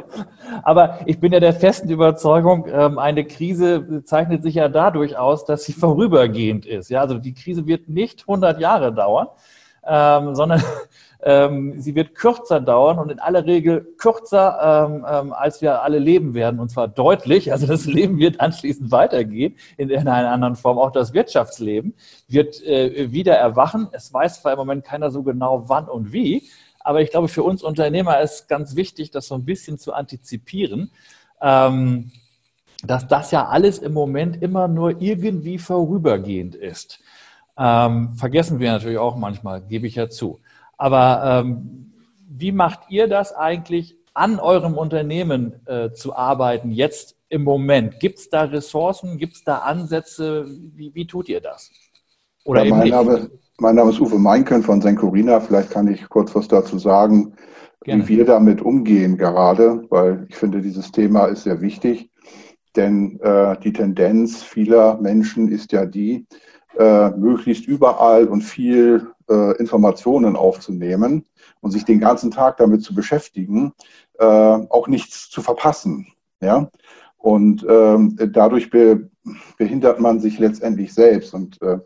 Aber ich bin ja der festen Überzeugung, ähm, eine Krise zeichnet sich ja dadurch aus, dass sie vorübergehend ist. Ja, also die Krise wird nicht 100 Jahre dauern, ähm, sondern (laughs) ähm, sie wird kürzer dauern und in aller Regel kürzer, ähm, ähm, als wir alle leben werden, und zwar deutlich. Also das (laughs) Leben wird anschließend weitergehen, in, in einer anderen Form. Auch das Wirtschaftsleben wird äh, wieder erwachen. Es weiß zwar im Moment keiner so genau, wann und wie, aber ich glaube, für uns Unternehmer ist ganz wichtig, das so ein bisschen zu antizipieren. Ähm, dass das ja alles im Moment immer nur irgendwie vorübergehend ist. Ähm, vergessen wir natürlich auch manchmal, gebe ich ja zu. Aber ähm, wie macht ihr das eigentlich, an eurem Unternehmen äh, zu arbeiten, jetzt im Moment? Gibt es da Ressourcen, gibt es da Ansätze? Wie, wie, tut ihr das? Oder ja, mein, Name, mein, Name, ist Uwe Meinken von Senkorina. Vielleicht kann ich kurz was dazu sagen, Gerne. wie wir damit umgehen gerade, weil ich finde, dieses Thema ist sehr wichtig. Denn äh, die Tendenz vieler Menschen ist ja die, äh, möglichst überall und viel äh, Informationen aufzunehmen und sich den ganzen Tag damit zu beschäftigen, äh, auch nichts zu verpassen. Ja? Und ähm, dadurch be behindert man sich letztendlich selbst. Und äh,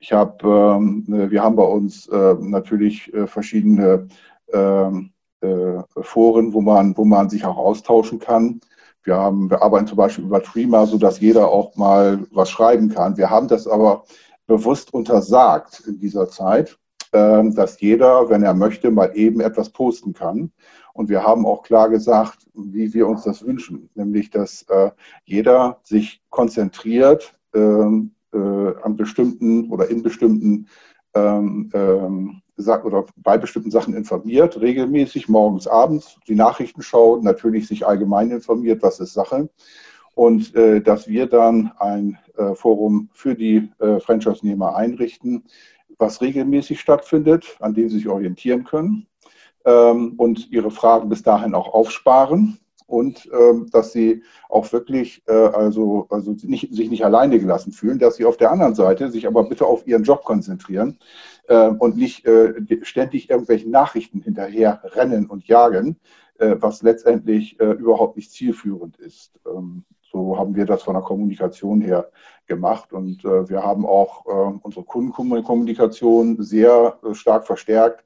ich habe, ähm, wir haben bei uns äh, natürlich äh, verschiedene ähm, äh, Foren, wo man, wo man sich auch austauschen kann. Wir, haben, wir arbeiten zum Beispiel über Trima, sodass jeder auch mal was schreiben kann. Wir haben das aber bewusst untersagt in dieser Zeit, ähm, dass jeder, wenn er möchte, mal eben etwas posten kann. Und wir haben auch klar gesagt, wie wir uns das wünschen, nämlich dass äh, jeder sich konzentriert ähm, äh, an bestimmten oder in bestimmten ähm, oder bei bestimmten Sachen informiert, regelmäßig morgens, abends die Nachrichten schaut, natürlich sich allgemein informiert, was ist Sache und äh, dass wir dann ein äh, Forum für die äh, Franchise-Nehmer einrichten, was regelmäßig stattfindet, an dem sie sich orientieren können ähm, und ihre Fragen bis dahin auch aufsparen und ähm, dass sie auch wirklich äh, also, also nicht, sich nicht alleine gelassen fühlen, dass sie auf der anderen Seite sich aber bitte auf ihren Job konzentrieren äh, und nicht äh, ständig irgendwelchen Nachrichten hinterher rennen und jagen, äh, was letztendlich äh, überhaupt nicht zielführend ist. Ähm, so haben wir das von der Kommunikation her gemacht. Und äh, wir haben auch äh, unsere Kundenkommunikation sehr äh, stark verstärkt,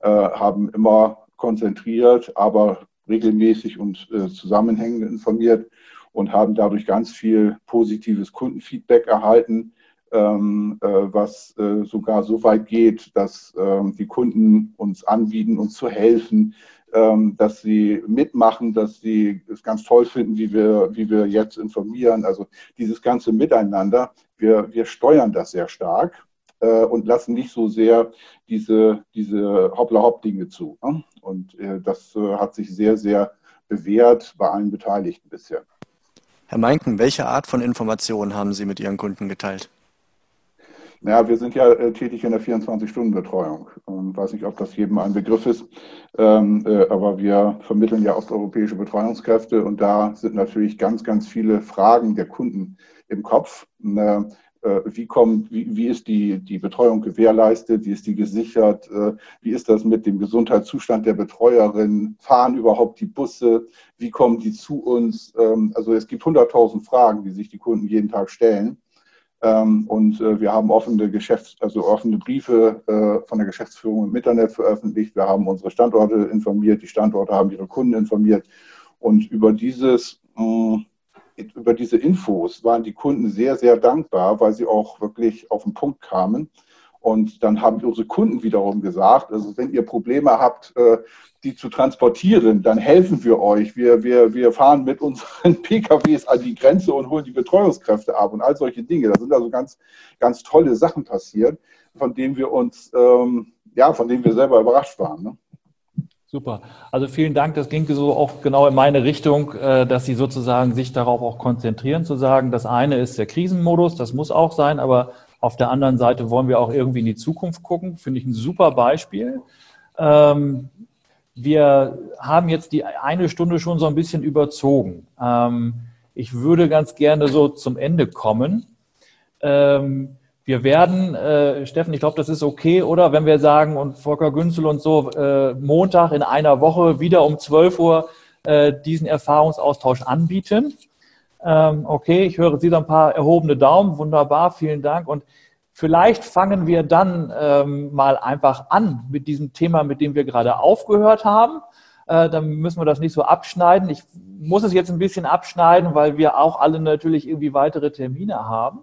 äh, haben immer konzentriert, aber regelmäßig und äh, zusammenhängend informiert und haben dadurch ganz viel positives Kundenfeedback erhalten, ähm, äh, was sogar so weit geht, dass ähm, die Kunden uns anbieten, uns zu helfen, ähm, dass sie mitmachen, dass sie es ganz toll finden, wie wir, wie wir jetzt informieren. Also dieses ganze Miteinander, wir, wir steuern das sehr stark äh, und lassen nicht so sehr diese, diese Hoppla-Hopp-Dinge zu. Ne? Und äh, das äh, hat sich sehr, sehr bewährt bei allen Beteiligten bisher. Herr Meinken, welche Art von Informationen haben Sie mit Ihren Kunden geteilt? Naja, wir sind ja äh, tätig in der 24-Stunden-Betreuung. Ich ähm, weiß nicht, ob das jedem ein Begriff ist, ähm, äh, aber wir vermitteln ja osteuropäische Betreuungskräfte und da sind natürlich ganz, ganz viele Fragen der Kunden im Kopf. Äh, wie, kommt, wie, wie ist die, die Betreuung gewährleistet, wie ist die gesichert, äh, wie ist das mit dem Gesundheitszustand der Betreuerin, fahren überhaupt die Busse, wie kommen die zu uns. Ähm, also es gibt 100.000 Fragen, die sich die Kunden jeden Tag stellen. Ähm, und äh, wir haben offene Geschäfts-, also offene Briefe von der Geschäftsführung im Internet veröffentlicht. Wir haben unsere Standorte informiert, die Standorte haben ihre Kunden informiert. Und über dieses über diese Infos waren die Kunden sehr, sehr dankbar, weil sie auch wirklich auf den Punkt kamen. Und dann haben unsere Kunden wiederum gesagt, also wenn ihr Probleme habt, äh, die zu transportieren, dann helfen wir euch. Wir, wir, wir fahren mit unseren (laughs) PKWs an die Grenze und holen die Betreuungskräfte ab und all solche Dinge. Da sind also ganz, ganz tolle Sachen passiert, von denen wir uns, ähm, ja, von denen wir selber überrascht waren. Ne? Super. Also vielen Dank. Das ging so auch genau in meine Richtung, äh, dass Sie sozusagen sich darauf auch konzentrieren, zu sagen, das eine ist der Krisenmodus, das muss auch sein, aber auf der anderen Seite wollen wir auch irgendwie in die Zukunft gucken. Finde ich ein super Beispiel. Ähm, wir haben jetzt die eine Stunde schon so ein bisschen überzogen. Ähm, ich würde ganz gerne so zum Ende kommen. Ähm, wir werden, äh, Steffen, ich glaube, das ist okay, oder? Wenn wir sagen, und Volker Günzel und so, äh, Montag in einer Woche wieder um 12 Uhr äh, diesen Erfahrungsaustausch anbieten. Ähm, okay, ich höre Sie so ein paar erhobene Daumen. Wunderbar, vielen Dank. Und vielleicht fangen wir dann ähm, mal einfach an mit diesem Thema, mit dem wir gerade aufgehört haben. Äh, dann müssen wir das nicht so abschneiden. Ich muss es jetzt ein bisschen abschneiden, weil wir auch alle natürlich irgendwie weitere Termine haben.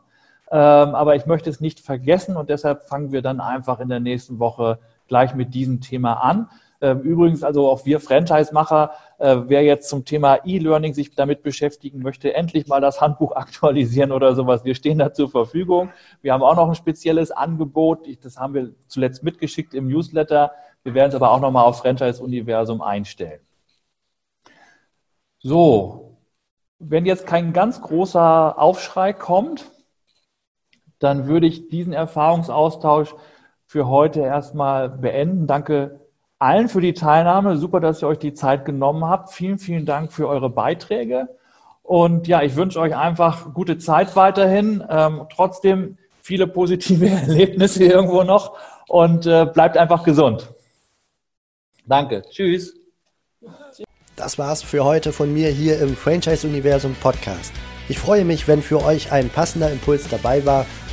Ähm, aber ich möchte es nicht vergessen und deshalb fangen wir dann einfach in der nächsten Woche gleich mit diesem Thema an. Ähm, übrigens, also auch wir Franchise-Macher, äh, wer jetzt zum Thema E-Learning sich damit beschäftigen möchte, endlich mal das Handbuch (laughs) aktualisieren oder sowas. Wir stehen da zur Verfügung. Wir haben auch noch ein spezielles Angebot. Das haben wir zuletzt mitgeschickt im Newsletter. Wir werden es aber auch nochmal auf Franchise-Universum einstellen. So, wenn jetzt kein ganz großer Aufschrei kommt, dann würde ich diesen Erfahrungsaustausch für heute erstmal beenden. Danke allen für die Teilnahme. Super, dass ihr euch die Zeit genommen habt. Vielen, vielen Dank für eure Beiträge. Und ja, ich wünsche euch einfach gute Zeit weiterhin. Ähm, trotzdem viele positive (laughs) Erlebnisse irgendwo noch und äh, bleibt einfach gesund. Danke. Tschüss. Das war's für heute von mir hier im Franchise Universum Podcast. Ich freue mich, wenn für euch ein passender Impuls dabei war